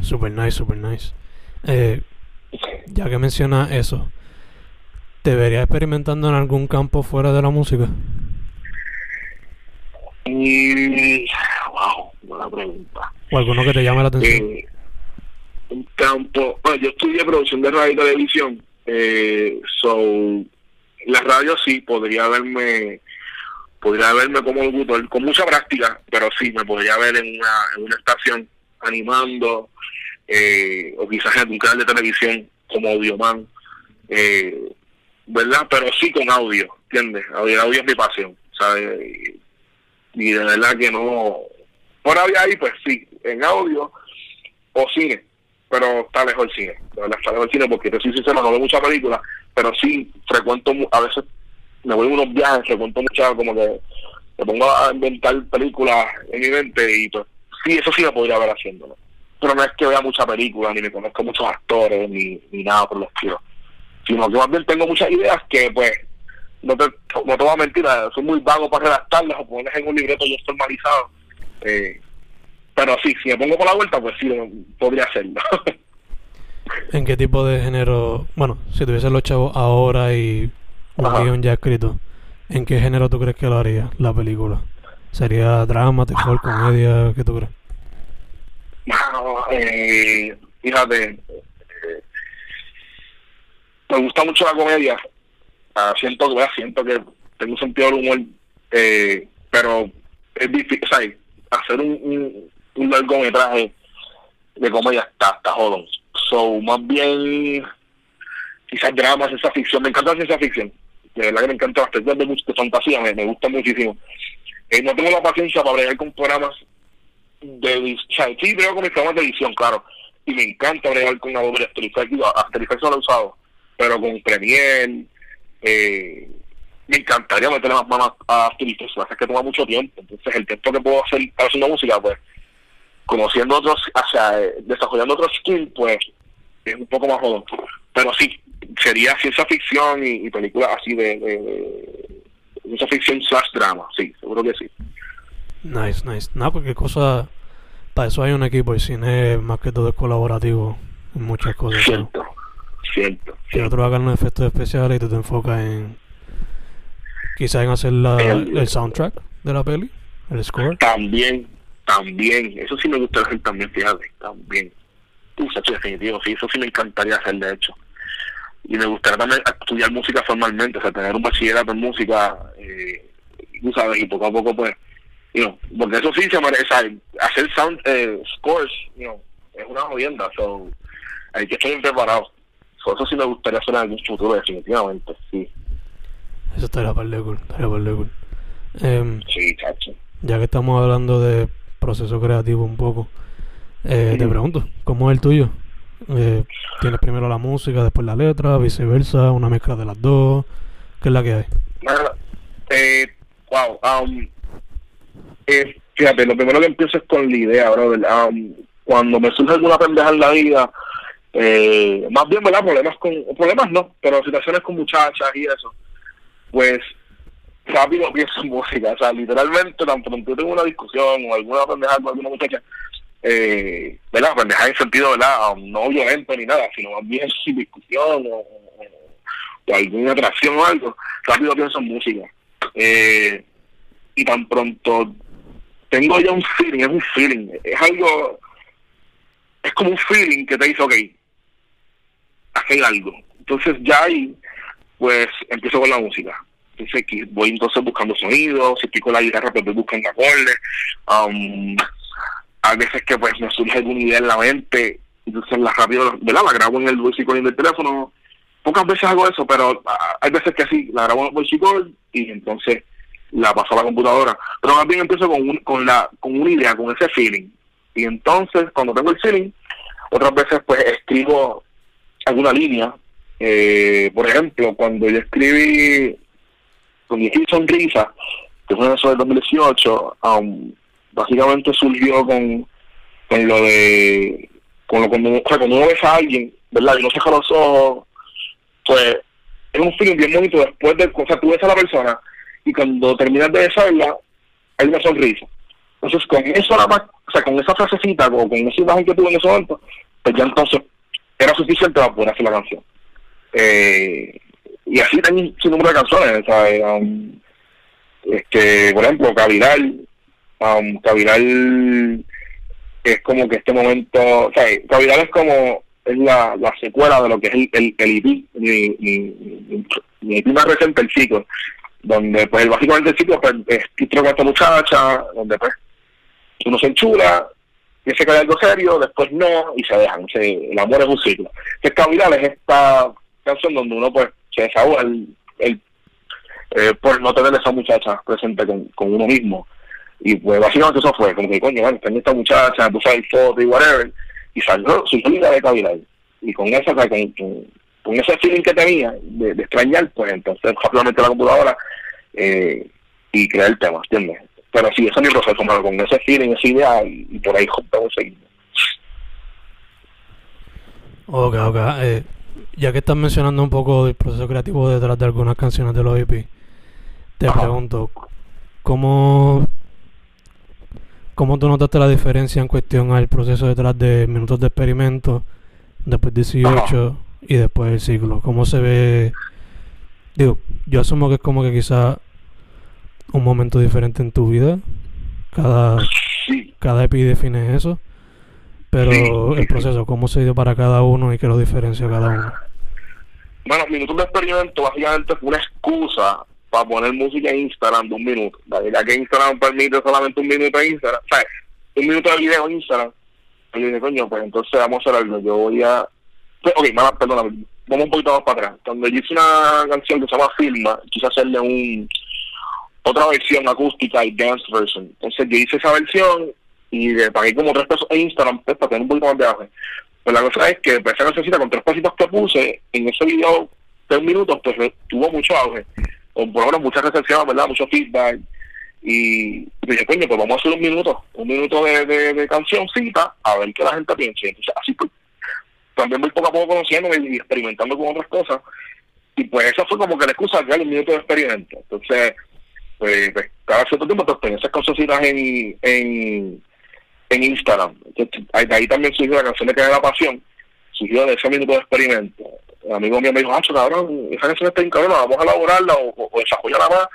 Super nice, super nice. Eh, ya que menciona eso, ¿te verías experimentando en algún campo fuera de la música? Y, wow, buena pregunta. ¿O alguno que te llame la atención? Eh, un campo, bueno, yo estudié producción de radio y televisión, eh, so, la radio sí, podría verme, podría verme como locutor, con mucha práctica, pero sí, me podría ver en una, en una estación animando, eh, o quizás en un canal de televisión como audioman, eh, ¿verdad? Pero sí con audio, ¿entiendes? Audio, es mi pasión, ¿sabes? Y, de verdad que no, por ahí, pues sí, en audio o cine, pero está lejos el cine, verdad está lejos el cine porque te soy sincero, no veo mucha película, pero sí frecuento, a veces me voy a unos viajes, frecuento mucha, como que me pongo a inventar películas en mi mente y pues sí, eso sí me podría ver haciéndolo. Pero no es que vea mucha película, ni me conozco muchos actores, ni, ni nada por el estilo. Sino que más bien tengo muchas ideas que pues no te, no te voy a mentir, soy muy vago para redactarlas o ponerlas en un libreto ya formalizado. Eh, pero sí, si me pongo por la vuelta, pues sí, podría hacerlo. ¿En qué tipo de género? Bueno, si tuviesen los chavos ahora y un Ajá. guion ya escrito, ¿en qué género tú crees que lo haría la película? ¿Sería drama, terror, comedia? ¿Qué tú crees? Mano, eh, fíjate, eh, me gusta mucho la comedia. Ah, siento, que- siento que tengo un sentido del humor, eh, pero es difícil, o sea, hacer un, un, un largometraje de comedia está, está jodón. So, más bien, quizás drama, ciencia ficción. Me encanta la ciencia ficción. De verdad que me encanta bastante de, de fantasía, me, me muchísimo. Eh, no tengo la paciencia para bregar con programas de o sea, sí veo con mis programas de edición, claro. Y me encanta bregar con Adobe After Effects. After lo he usado, pero con Premiere, eh, me encantaría meterle más manos a After. Lo que es que toma mucho tiempo. Entonces, el tiempo que puedo hacer haciendo música, pues, conociendo otros, o sea, eh, desarrollando otros skills, pues, es un poco más jodón. Pero sí, sería ciencia ficción y, y películas así de, de, de ciencia ficción slash drama, sí, seguro que sí. Nice, nice. Nada, porque cosa. Para eso hay un equipo. El cine más que todo es colaborativo en muchas cosas. ¿no? Cierto, cierto. Que cierto. otros hagan los efectos especiales y tú te enfocas en. Quizás en hacer la, El- el soundtrack de la peli, el score. También, también, eso sí me gusta hacer también, fíjate, también. Sacho, definitivo, sí, eso sí me encantaría hacer, de hecho. Y me gustaría también estudiar música formalmente, o sea, tener un bachillerato en música, eh, tú sabes, y poco a poco, pues, you know, porque eso sí se merece, hacer sound eh, scores, you know, es una jodienda, so, hay que estar preparado. So, eso sí me gustaría hacer en algún futuro, definitivamente, sí, Eso estaría par de cool. Estaría par de cool. Em, sí, chacho. ya que estamos hablando de proceso creativo un poco, eh, te pregunto, ¿cómo es el tuyo? Eh, ¿Tienes primero la música, después la letra, viceversa, una mezcla de las dos? ¿Qué es la que hay? Eh, wow, um, eh, fíjate, lo primero que empiezo es con la idea, bro. Um, cuando me surge alguna pendeja en la vida, eh, más bien, ¿verdad? Problemas con, problemas no, pero situaciones con muchachas y eso, pues rápido pienso en música, o sea, literalmente, tan pronto tengo una discusión o alguna pendeja con alguna muchacha, eh, ¿verdad? Pendeja en sentido, ¿verdad? No violento ni nada, sino más bien sin discusión o, o, alguna atracción o algo, rápido pienso en música. Eh, y tan pronto tengo ya un feeling, es un feeling, es algo, es como un feeling que te dice, ok, hacer algo. Entonces ya ahí, pues empiezo con la música. Entonces voy entonces buscando sonidos, si estoy con la guitarra, pues voy buscando acordes. Um, a veces que pues me surge alguna idea en la mente, entonces la rápido. La grabo en el voice del teléfono. Pocas veces hago eso, pero ah, hay veces que sí, la grabo en el voice y entonces la paso a la computadora. Pero más bien empiezo con, con, la, con una idea, con ese feeling. Y entonces, cuando tengo el feeling, otras veces pues escribo alguna línea. Eh, por ejemplo, cuando yo escribí con mi sonrisa, que fue en eso del 2018, um, básicamente surgió con, con lo de con lo cuando, o sea, cuando uno besa a alguien, ¿verdad? Y no se los ojos, pues es un feeling bien bonito después de, o sea, tú ves a la persona y cuando terminas de besarla, hay una sonrisa. Entonces, con eso más, o sea, con esa frasecita, o con esa imagen que tuve en ese momento, pues ya entonces era suficiente para poder hacer la canción. Eh, y así también su número de canciones, ¿sabes? Um, es que, por ejemplo, Caviral, um, Caviral es como que este momento, o sea, Caviral es como es la, la secuela de lo que es el, el, el EP, mi, mi, mi, EP más reciente, el ciclo, donde pues básicamente el ciclo pues, es con esta muchacha, donde pues uno se enchula, piensa que hay algo serio, después no, y se dejan. el amor es un ciclo. Entonces, Caviral es esta canción donde uno pues se desahoga el, el eh, por no tener esa muchacha presente con, con uno mismo. Y pues básicamente eso fue, como que coño, bueno, tengo esta muchacha, puse el foto y whatever, y salió su salida de Caviral. Y con esa, con, con, con, ese feeling que tenía de, de extrañar, pues entonces rápidamente la computadora eh, y crear el tema, ¿entiendes? Pero sí, ese es mi proceso, con ese feeling, esa idea, y, por ahí estamos seguir. Ok, ok. Eh, ya que estás mencionando un poco del proceso creativo detrás de algunas canciones de los EP, te pregunto, ¿cómo, ¿cómo tú notaste la diferencia en cuestión al proceso detrás de Minutos de Experimento, después 18 y después el ciclo? ¿Cómo se ve? Digo, yo asumo que es como que quizá un momento diferente en tu vida. Cada, cada EPI define eso. Pero el proceso, ¿cómo se dio para cada uno y qué lo diferencia cada uno? Bueno, Minutos de Experimento básicamente fue una excusa para poner música en Instagram de un minuto. Ya que Instagram permite solamente un minuto en Instagram, ¿sabes? Un minuto de video en Instagram. Y yo dije, coño, pues entonces vamos a hacer algo. Yo voy a. Pues, ok, perdona, vamos un poquito más para atrás. Cuando yo hice una canción que se llama Filma, quise hacerle un otra versión acústica y dance version. Entonces yo hice esa versión y le pagué como tres pesos en Instagram pues, para tener un poquito más de auge. Pues la cosa es que pues, esa necesita con tres pesitos que puse en ese video tres minutos, pues tuvo mucho auge. Por ahora mucha recepción, ¿verdad? Mucho feedback. Y dije, coño, pues vamos a hacer un minuto, un minuto de, de, de cancioncita, a ver qué la gente piensa. Entonces, así pues, también voy poco a poco conociendo y experimentando con otras cosas. Y pues esa fue como que la excusa de un minuto de experimento. Entonces, pues, pues, cada cierto tiempo pues tenía esas cositas en, en, en Instagram. Entonces, ahí, también surgió la canción de Que la Pasión, surgió de ese minuto de experimento. El amigo mío me dijo, ah, cabrón, esa canción está cabrón, vamos a elaborarla o, o, desarrollarla más.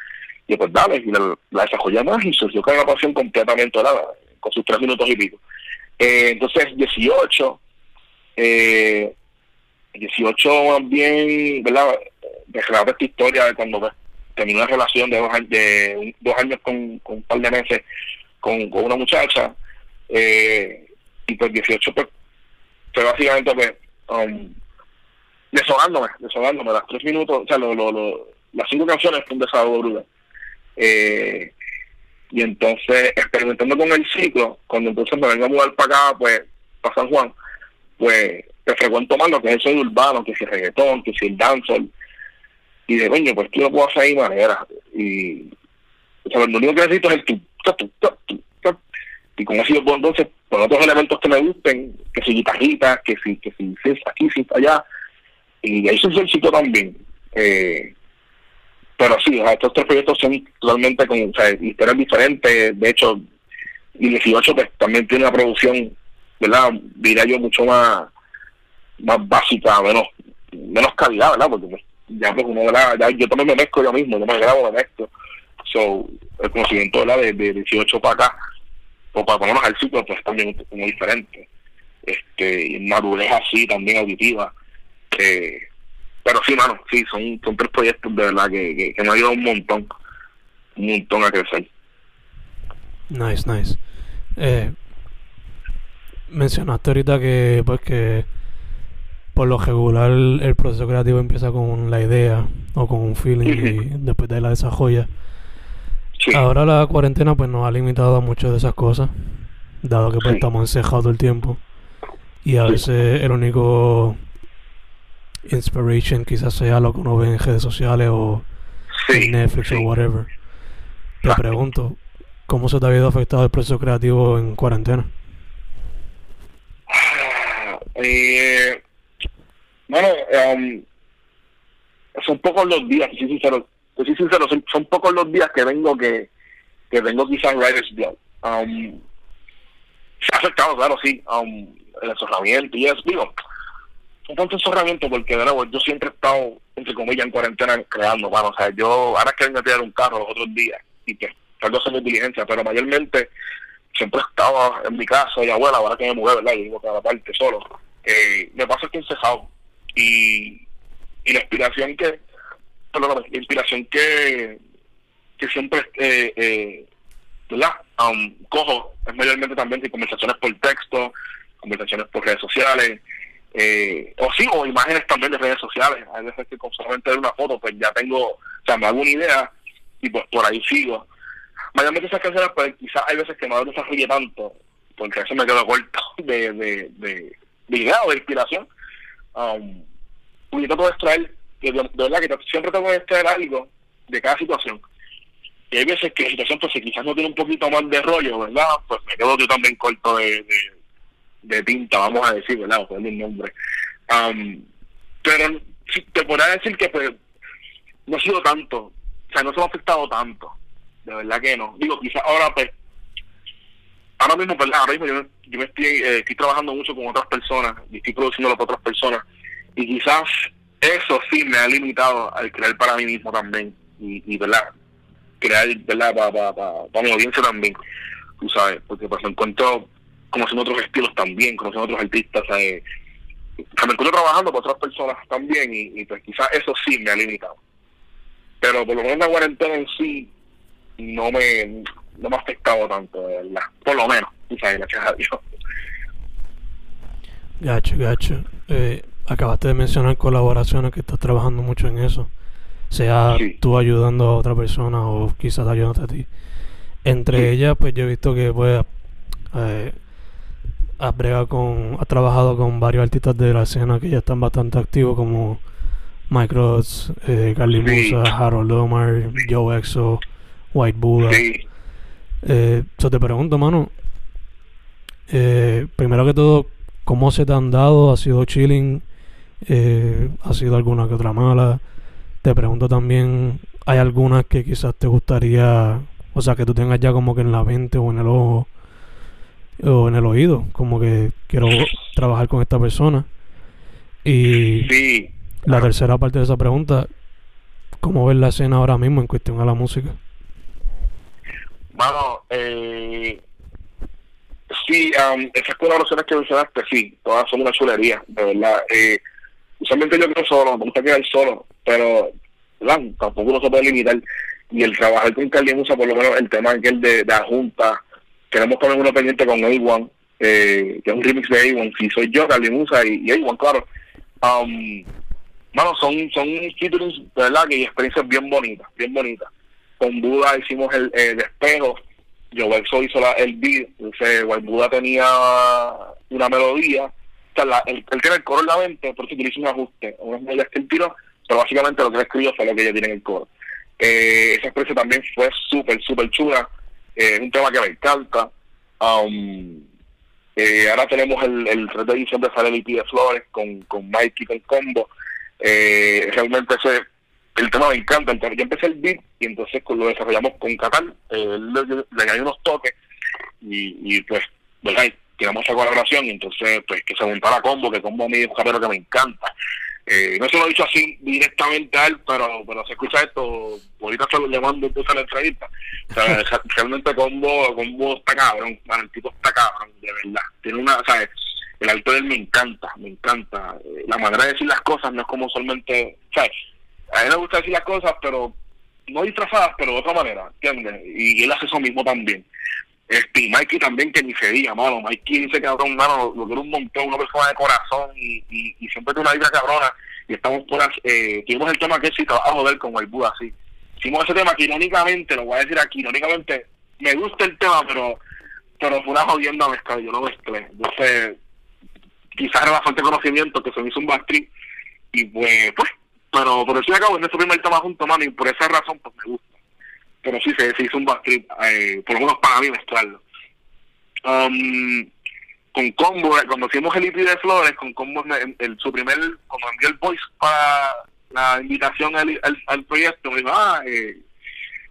Y pues dale, y la, la desarrollé más y surgió Que la Pasión completamente, nada, con sus tres minutos y pico. Eh, entonces, 18, eh, 18 más bien, ¿verdad? De esta historia de cuando pues, terminó una relación de dos, de dos años con, un par de meses con, una muchacha eh, y pues 18 pues fue básicamente pues um, deshogándome, deshogándome las tres minutos, o sea, lo, las cinco canciones fue un desahogo brutal. Eh, y entonces experimentando con el ciclo, cuando entonces me vengo a mudar para acá, pues, para San Juan, pues te frecuento más lo que es el sonido urbano, que si reggaetón, que si el dancehall. Y de coño, pues tú lo puedo hacer de manera. Y o sea, lo único que necesito es el tu, tu, tu, tu, y con eso yo puedo entonces con otros elementos que me gusten, que si guitarritas, que si, que si, si aquí, si allá, y un sitio también. Eh, pero sí, estos tres proyectos son totalmente con o sea, historias diferentes. De hecho, y 18 pues, también tiene una producción, ¿verdad? Diría yo mucho más más básica, menos menos calidad, ¿verdad? Porque pues, ya pues uno. Ya, yo también me mezclo yo mismo, yo me grabo, me mezclo. So, el conocimiento ¿verdad? De, de 18 para acá, o para ponernos al ciclo, pues también muy diferente. Este, madurez así, también auditiva. Eh, pero sí, mano, sí, son, son tres proyectos de verdad que, que, me ayudado un montón, un montón a crecer. Nice, nice. Eh, mencionaste ahorita que, pues, que por lo regular el proceso creativo empieza con la idea o con un feeling y después de la desarrolla. Ahora la cuarentena pues nos ha limitado a muchas de esas cosas, dado que pues, estamos encejados todo el tiempo. Y a veces el único inspiration quizás sea lo que uno ve en redes sociales o en Netflix o whatever. Te pregunto, ¿cómo se te ha habido afectado el proceso creativo en cuarentena? Eh, bueno, um, son pocos los días, si sincero, soy sincero, son, son, pocos los días que vengo que, que vengo quizás Writer's Blood. Um, se ha afectado, claro, sí, um, el encerramiento y eso, digo, tanto encerramiento porque de nuevo yo siempre he estado entre comillas en cuarentena creando bueno, o sea yo ahora es que vengo a tirar un carro los otros días y que salgo a hacer mi diligencia pero mayormente siempre he estado en mi casa y abuela ahora que me mueve verdad y vivo cada parte solo. Eh, me pasa que encejado y, y la inspiración que la inspiración que que siempre eh, eh, ¿verdad? Um, cojo es mayormente también de conversaciones por texto conversaciones por redes sociales eh, o sí, o imágenes también de redes sociales. Hay veces que con solamente ver una foto, pues ya tengo, o sea, me hago una idea y pues por ahí sigo. Mayormente esas canciones, pues quizás hay veces que no desarrolle tanto, porque a veces me quedo corto de, de, de, de idea o de inspiración. Um, y trato de extraer, de, de, verdad que siempre tengo que extraer algo de cada situación. Y hay veces que la situación, pues si quizás no tiene un poquito más de rollo, ¿verdad? Pues me quedo yo también corto de de tinta, vamos a decir, ¿verdad? O el nombre. Um, pero te podría decir que pues no ha sido tanto, o sea, no se ha afectado tanto, de verdad que no. Digo, quizás ahora pues, ahora mismo, ¿verdad? Ahora mismo yo, yo me estoy, eh, estoy trabajando mucho con otras personas y estoy produciendo para otras personas y quizás eso sí me ha limitado al crear para mí mismo también y, y ¿verdad? Crear, ¿verdad? Para para mi audiencia también, tú sabes, porque pues encuentro conociendo otros estilos también, conociendo otros artistas. Eh, me encuentro trabajando con otras personas también y, pues quizás eso sí me ha limitado. Pero por lo menos la cuarentena en sí no me, no me ha afectado tanto, de verdad. Por lo menos, sabes, gracias a Dios. Gacho, gacho. Eh, acabaste de mencionar colaboraciones que estás trabajando mucho en eso. Sea tú ayudando a otra persona o quizás ayudando a ti. Entre ellas, pues yo he visto que pues, eh, has, con, has trabajado con varios artistas de la escena que ya están bastante activos como Micros, eh, Carly Musa, Harold Omar, Joe Exo, White Buddha. Eh, yo te pregunto, mano, eh, primero que todo, ¿cómo se te han dado? ¿Ha sido chilling? Eh, ¿Ha sido alguna que otra mala? Te pregunto también, ¿hay algunas que quizás te gustaría, o sea, que tú tengas ya como que en la mente o en el ojo? O en el oído, como que quiero trabajar con esta persona. Y la tercera parte de esa pregunta, ¿cómo ves la escena ahora mismo en cuestión a la música? Bueno, eh, sí, um, esas colaboraciones que mencionaste, sí, todas son una chulería, de verdad. Eh, usualmente yo creo solo, me gusta quedar solo, pero tampoco no se puede limitar. Y el trabajar con Carly Musa, por lo menos el tema aquel de, de la junta, Queremos también uno pendiente con A1, eh, que es un remix de A1, si soy yo, Carly Musa y, y A1, claro. Um, bueno, son, son de verdad, que experiencias bien bonitas, bien bonitas. Con Buda hicimos el, el espejo, Joe hizo la, el beat, Buda tenía una melodía, o sea, él, tiene el coro en la mente, por eso utiliza un ajuste, unas melodías que él tiró, pero básicamente lo que él escribió fue lo que ella tiene en el coro. Eh, esa experiencia también fue súper, súper chula. Eh, un tema que me encanta. Um, eh, ahora tenemos el, el 3 de diciembre sale el EP de Flores con, con Mikey con Combo. Eh, realmente ese el tema me encanta. Entonces, yo empecé el beat y entonces lo desarrollamos con Catal. Eh, le, añadí unos toques y, y pues, ¿verdad? tiramos esa colaboración y entonces pues que se montara combo, que combo a mí es un rapero que me encanta. Eh, no se lo he dicho así directamente a él, pero, pero se escucha esto, ahorita se lo mando entonces a la entrevista. O sea, realmente combo, combo está cabrón, bueno, el tipo está cabrón, de verdad. Tiene una, sea, el alto de él me encanta, me encanta. Eh, La manera de decir las cosas no es como solamente, ¿sabes? A él le gusta decir las cosas, pero no disfrazadas, pero de otra manera, ¿entiendes? Y, y él hace eso mismo también. Este, y Mikey también, que ni se diga, mano. Mikey dice cabrón, mano, lo, quiero un montón, una persona de corazón y, y, siempre tiene una vida cabrona. Y estamos por, eh, tuvimos el tema que sí, a joder con el Buda, así. Hicimos ese tema que irónicamente, lo voy a decir aquí, irónicamente, me gusta el tema, pero pero fue una jodienda mezcla, yo lo mezclé. Entonces, quizás era la falta de conocimiento que se me hizo un backstreet y pues, pues, pero por eso acabo en ese primer tema junto, mano, y por esa razón, pues me gusta pero sí se, hizo un backtrip, eh, por lo menos para mí mezclarlo. Um, con Combo, cuando hicimos el EP de Flores, con Combo, el, el- su primer, cuando envió el voice para la invitación al, al, proyecto, me dijo, ah, eh,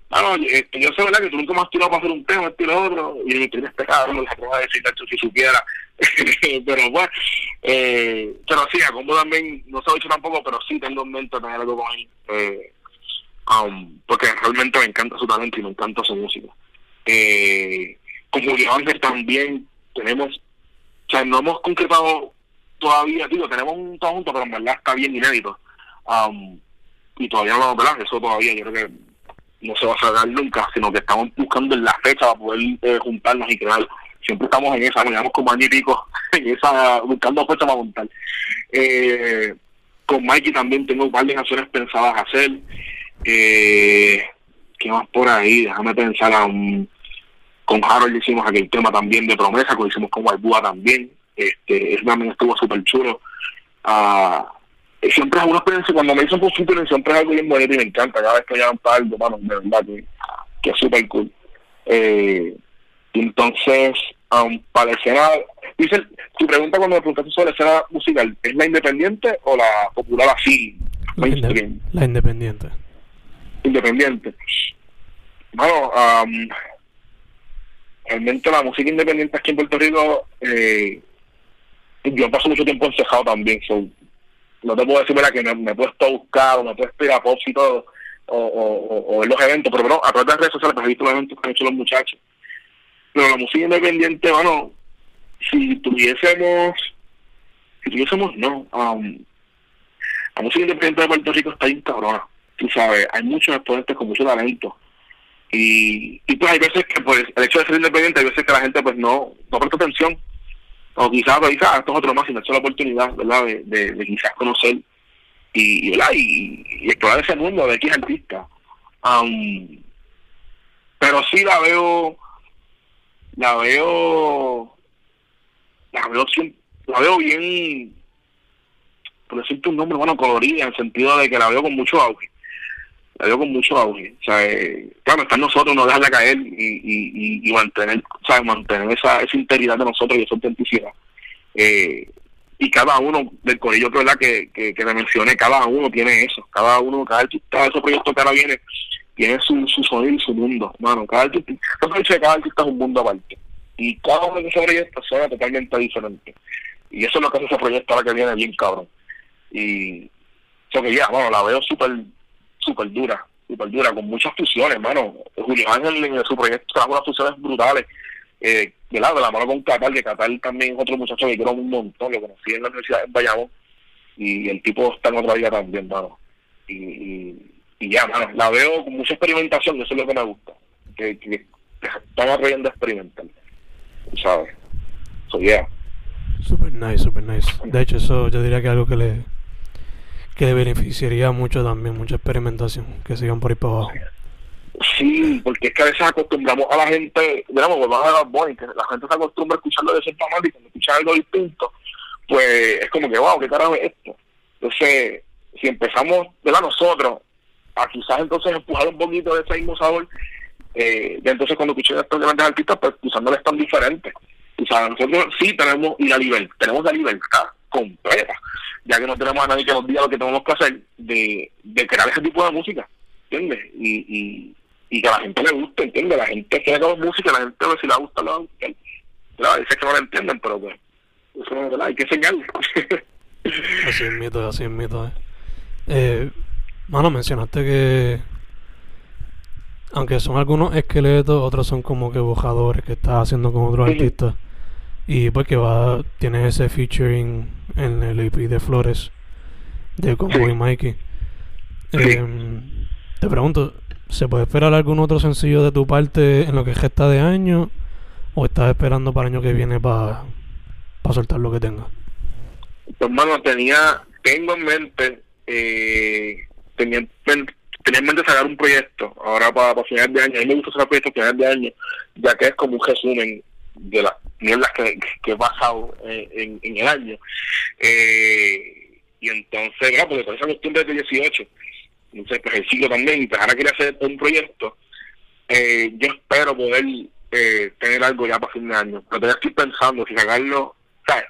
bueno, eh, yo sé verdad que tú nunca me has tirado para hacer un tema, este y lo otro, y me tienes cabrón, le acabo de decir Nacho, si supiera, pero bueno, eh, pero sí, a Combo también, no se lo he dicho tampoco, pero sí tengo en mente tener algo con él, eh, um, porque realmente me encanta su talento y me encanta su música. Eh, con Julio también tenemos, o sea, no hemos concretado todavía, digo, tenemos un todo junto, pero en verdad está bien inédito. Um, y todavía no, ¿verdad? Eso todavía yo creo que no se va a sacar nunca, sino que estamos buscando en la fecha para poder eh, juntarnos y crear. Siempre estamos en esa, llevamos como año y pico en esa, buscando fecha para montar. Eh, con Mikey también tengo un par de canciones pensadas hacer. Eh, ¿Qué más por ahí? Déjame pensar a un con Harold hicimos aquel tema también de promesa, que lo hicimos con Balbúa también. Este, ese también estuvo súper chulo. Ah, siempre es una experiencia, cuando me dicen por siempre es algo bien bonito y me encanta. Cada vez que llaman para algo, mano, de verdad que, que es súper cool. Eh, entonces, um, para la escena, dice, tu pregunta cuando me preguntaste sobre la escena musical, ¿es la independiente o la popular así? La independiente. Independiente. Bueno, am, realmente la música independiente aquí en Puerto Rico, eh, yo paso mucho tiempo encejado también. so, no te puedo decir ¿verdad? que me, me he puesto a buscar o me he puesto a ir a pops y todo, o, o, ver los eventos, pero bueno, a través de las redes sociales pues, he visto los eventos que han hecho los muchachos. Pero la música independiente, bueno, si tuviésemos, si tuviésemos, no, am, la música independiente de Puerto Rico está bien cabrona tú sabes, hay muchos exponentes con mucho talento. Y, y pues hay veces que pues el hecho de ser independiente, hay veces que la gente pues no, no presta atención. O quizás pues, ah, esto es otro más, y no es la oportunidad, ¿verdad? De, quizás conocer y, y, y, y explorar ese mundo de X artista. Am, pero sí la veo, la veo, la veo, la veo bien, por decirte un nombre, bueno, colorida, en el sentido de que la veo con mucho auge. La veo con mucho auge. O sea, eh, claro, está nosotros no dejarla caer y, y, y, y mantener, ¿sabes? mantener esa, esa integridad de nosotros y esa autenticidad. Eh, y cada uno del corillo que. Que, que, que te mencioné, cada uno tiene eso. Cada uno, cada artista de esos proyectos que ahora viene, tiene su, su sonido y su mundo. Mano, cada artista, cada artista es un mundo aparte. Y cada uno de esos proyectos suena totalmente diferente. Y eso es lo que hace ese proyecto ahora que viene bien cabrón. Y eso que ya, bueno, la veo súper, súper dura, súper dura, con muchas fusiones, mano. Julio Ángel en su proyecto trajo unas fusiones brutales, eh, de lado, de la mano con Catal, que Catal también es otro muchacho que quiero un montón, lo conocí en la universidad en Bayamón, y el tipo está en otra vida también, mano. Y, y, y ya, mano, la veo con mucha experimentación, eso es lo que me gusta, que, que, que están aprendiendo a experimentar, ¿sabes? So, yeah. Super nice, super nice. De hecho, eso yo diría que es algo que le, que beneficiaría mucho también, mucha experimentación, que sigan por ahí para abajo. Sí, porque es que a veces acostumbramos a la gente, digamos, volvamos a Bad Bunny, que la gente se acostumbra a escucharlo de cierta manera y cuando escucha algo distinto, pues es como que, wow, ¿qué carajo es esto? Entonces, si empezamos, ¿verdad? Nosotros, a quizás entonces empujar un poquito de ese mismo sabor, eh, ya entonces cuando escuché a estos grandes artistas, pues es tan diferente. O sea, nosotros sí tenemos y la libertad, tenemos la libertad completa, ya que no tenemos a nadie que nos diga lo que tenemos que hacer de, de crear ese tipo de música, ¿entiendes? Y, y, y que a la gente le guste, ¿entiendes? La gente que haga música, la gente pues, si le gusta, lo va Claro, dice que no lo entienden, pero pues, eso es verdad, hay que enseñarlo. así es mito, así es mito. Eh. eh, mano, mencionaste que aunque son algunos esqueletos, otros son como que bojadores que estás haciendo con otros artistas. Y pues que va, tienes ese featuring en el EP de Flores de Convoy Mikey. Em, te pregunto, ¿se puede esperar algún otro sencillo de tu parte en lo que gesta de año? ¿O estás esperando para el año que viene para soltar lo que tenga? Pues, hermano, tenía, tengo en mente, eh, tenía, tenía en mente sacar un proyecto ahora para, para final de año. A mí me gusta sacar proyectos final de año, ya que es como un resumen de las mierdas que, que he pasado en, en, el año. Eh, y entonces, claro, porque con esa costumbre de 18, entonces pues el ciclo también, pues ahora quería hacer un proyecto, eh, yo espero poder eh, tener algo ya para fin de año. Pero todavía estoy pensando si sacarlo, ¿sabes?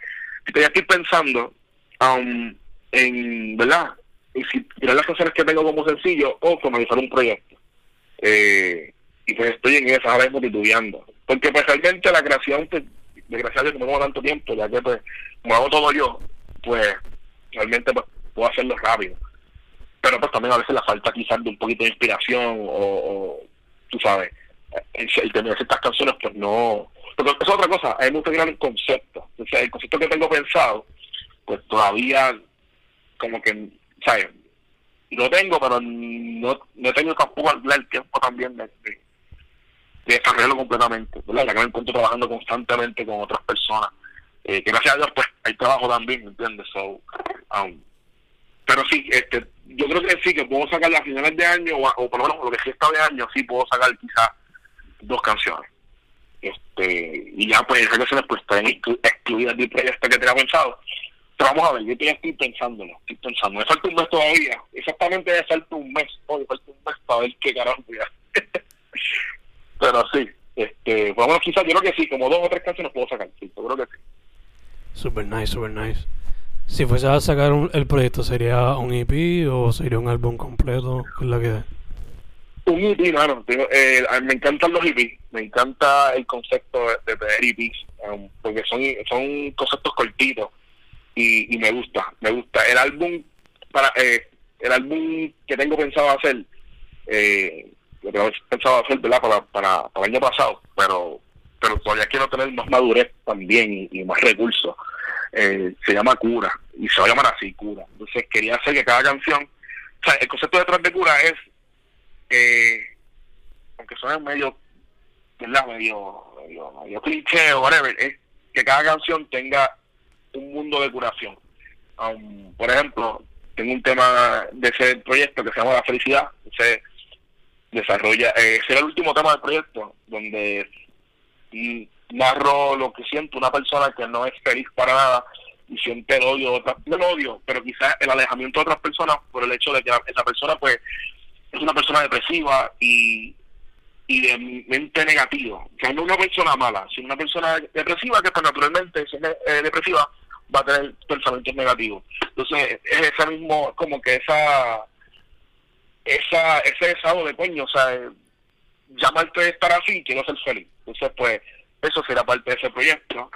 Todavía estoy pensando um, en, ¿verdad? Y si tirar las canciones que tengo como sencillo o formalizar un proyecto. Eh, y pues estoy en eso, ahora mismo titubeando. Porque pues realmente la creación, pues, desgraciadamente no tengo tanto tiempo, ya que pues como hago todo yo, pues realmente pues puedo hacerlo rápido. Pero pues también a veces la falta quizás de un poquito de inspiración o, o tú sabes, el, tener ciertas canciones, pues no. Pero es otra cosa, a mí me concepto. O sea, el concepto que tengo pensado, pues todavía, como que, ¿sabes? Lo tengo, pero no, no tengo tampoco el tiempo también de, desarrollarlo completamente. ¿verdad? Ya que me encuentro trabajando constantemente con otras personas. Eh, que gracias a Dios, pues hay trabajo también, ¿me entiendes? So, um, pero sí, este, yo creo que sí, que puedo sacar las finales de año, o, por lo menos lo que sí está de año, sí puedo sacar quizás dos canciones. Este, y ya pues esas canciones pues están excluidas del proyecto que tenía pensado. Pero vamos a ver, yo ya estoy pensándolo, estoy pensando. Me falta un mes todavía, exactamente me falta un mes, me falta un mes para ver qué carajo ya. Pero sí, este, menos quizás yo creo que sí, como dos o tres canciones puedo sacar, sí, yo creo que sí. Super nice, super nice. Si fuese a sacar el proyecto, ¿sería un EP o sería un álbum completo? ¿Qué es la que un EP, mano. Eh, me encantan los EP. Me encanta el concepto de, tener EPs. Um, porque son, son conceptos cortitos. Y, y me gusta. Me gusta. El álbum para eh, el álbum que tengo pensado hacer, eh, que tengo pensado hacer, ¿verdad? Para, para, para el año pasado. Pero pero todavía quiero tener más madurez también y, más recursos. Eh, se llama Cura. Y se va a llamar así, Cura. Entonces quería hacer que cada canción... O sea, el concepto detrás de Cura es eh, aunque suene medio, ¿verdad? Medio, medio, cliché o whatever, es que cada canción tenga un mundo de curación. Um, por ejemplo, tengo un tema de ese proyecto que se llama La Felicidad, se desarrolla, eh, será el último tema del proyecto, donde narro lo que siente una persona que no es feliz para nada y siente el odio, no el odio, pero quizás el alejamiento de otras personas por el hecho de que esa persona pues es una persona depresiva y, y de mente negativa. O sea, no una persona mala, sino una persona depresiva que pues, naturalmente, si eh, depresiva, va a tener pensamientos negativos. Entonces, es ese mismo, como que esa, esa ese deseo de coño, o sea, llamarte de estar así, quiero ser feliz. Entonces, pues, eso será parte de ese proyecto.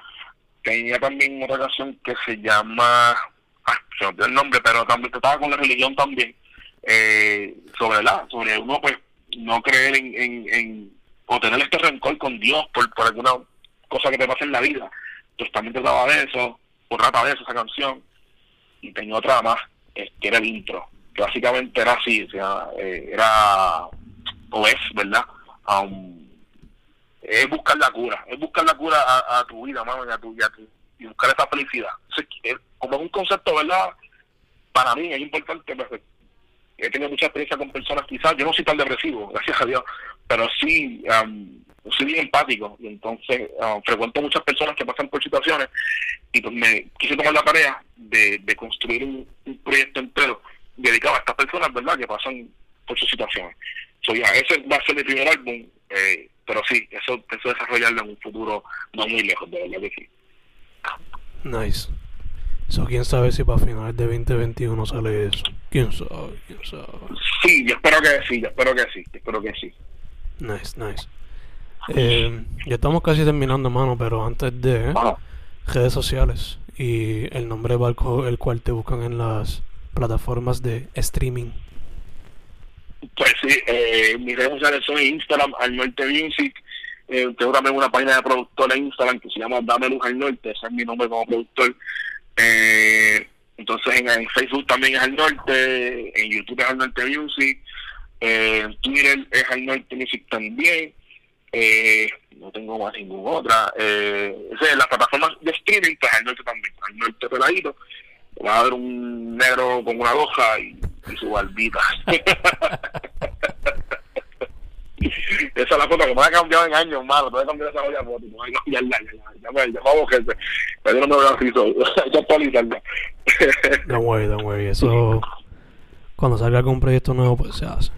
Tenía también otra canción que se llama, ah, se me olvidó el nombre, pero también estaba con la religión también eh, sobre la sobre uno pues no creer en, en, o tener este rencor con Dios por, por alguna cosa que te pase en la vida pues también trataba de eso o trata de esa canción y tenía otra más que era el intro básicamente era así o sea eh, era o es verdad um, es buscar la cura es buscar la cura a, tu vida mano y a tu, y, buscar esa felicidad. Como es un concepto verdad para mí es importante pues, he tenido mucha experiencia con personas quizás, yo no soy tan depresivo, gracias a Dios, pero sí soy bien empático y entonces frecuento muchas personas que pasan por situaciones y pues me quise tomar la tarea de, de construir un proyecto entero dedicado a estas personas, ¿verdad?, que pasan por sus situaciones. So, ya, ese va a ser mi primer álbum, eh, pero sí, eso pienso desarrollarlo en un futuro no muy lejos, de verdad que sí. Nice. So, quién sabe si para finales de 2021 sale eso. Quién sabe, quién sabe. Sí, yo espero que sí, yo espero que sí, yo espero que sí. Nice, nice. Eh, ya estamos casi terminando, mano, pero antes de redes sociales y el nombre cu- el cual te buscan en las plataformas de streaming. Pues sí, eh, mis redes sociales son Instagram, al norte music. Eh, tengo también una página de productor en Instagram que se llama Dame Luz al Norte, ese es mi nombre como productor. Eh, entonces en, Facebook también es al norte, en YouTube es al norte music, eh, en Twitter es al norte music también. Eh, no tengo más ninguna otra. Eh, las plataformas de streaming, pues al norte también, al norte peladito. Va a haber un negro con una hoja y, y su barbita. Esa es la foto que me ha cambiado en años, hermano. Te voy a cambiar esa olla foto. Voy a cambiarla. Ya, ya, ya, me- ya vamos, jefe. Pero yo no me veo así, so, hay que actualizarla. Don't worry, don't worry. Eso, cuando salga algún proyecto nuevo, pues se hace.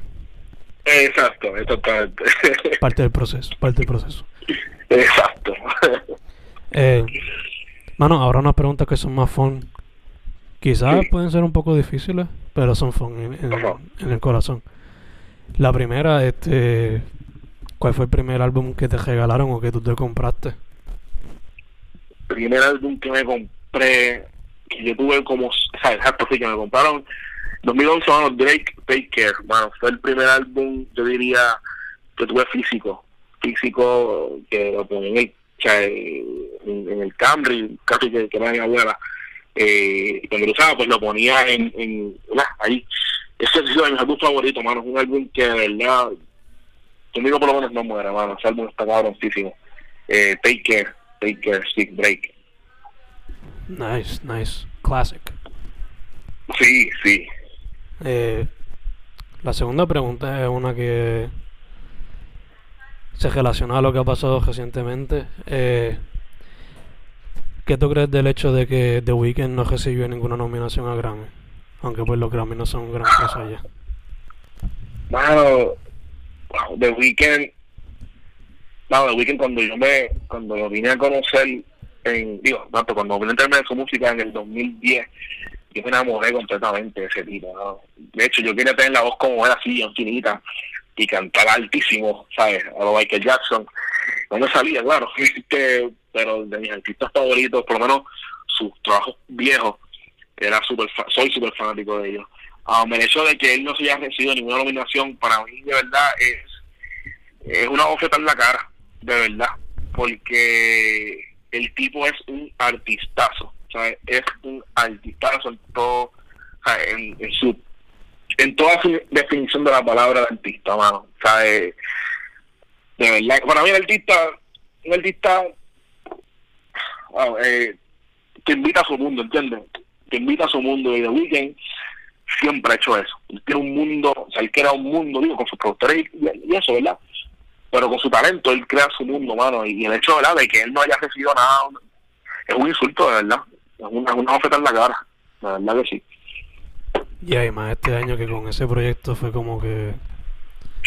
Exacto, exactamente. Parte del proceso, parte del proceso. Exacto. Eh, mano, ahora unas preguntas que son más fun. Quizás Sí. pueden ser un poco difíciles, pero son fun en, en- en el corazón. La primera, este, ¿cuál fue el primer álbum que te regalaron o que tú te compraste? primer álbum que me compré, que yo tuve como, o sea, exacto, sí, que me compraron 2011, mano, Drake Take Care, mano, fue el primer álbum, yo diría, que tuve físico, físico, que lo ponía en el, o sea, en, en el Camry, casi que, que era mi abuela, eh, cuando lo usaba, pues lo ponía en, en ahí. Ese ha sido de mis álbumes favoritos, mano, es un álbum que de verdad, conmigo por lo menos no muere, mano, ese álbum está cabroncísimo. Eh, take Care, Take Care, Stick Break. Nice, nice. Classic. Sí, sí. Eh, la segunda pregunta es una que se relaciona a lo que ha pasado recientemente. Eh, ¿Qué tú crees del hecho de que The Weeknd no recibió ninguna nominación a Grammy? Aunque pues los Grammy no son gran cosa ya. Mano, The Weeknd, no, The Weeknd cuando yo me, cuando lo vine a conocer, en, digo, tanto cuando vine a enterarme de su música en el 2010, yo me enamoré completamente de ese tipo, ¿no? De hecho, yo quería tener la voz como él, así, bien finita, y cantar altísimo, ¿sabes? A lo Michael Jackson. No me salía, claro, este, pero de mis artistas favoritos, por lo menos sus trabajos viejos, era super soy súper fanático de ellos. Um, el de que él no se haya recibido ninguna nominación, para mí de verdad es, es una bofeta en la cara, de verdad, porque el tipo es un artistazo, ¿sabes? Es un artistazo en todo, en, en su en toda su definición de la palabra de artista, mano, ¿sabes? De verdad, para mí el artista, un artista eh, que invita a su mundo, ¿entiendes? Que invita a su mundo y The Weeknd siempre ha hecho eso. Él tiene un mundo, o sea, él crea un mundo, digo, con sus productores y, y eso, ¿verdad? Pero con su talento, él crea su mundo, mano. Y el hecho, ¿verdad?, de que él no haya recibido nada, es un insulto, de verdad. Es una, una oferta en la cara, de verdad que sí. Y además este año que con ese proyecto fue como que...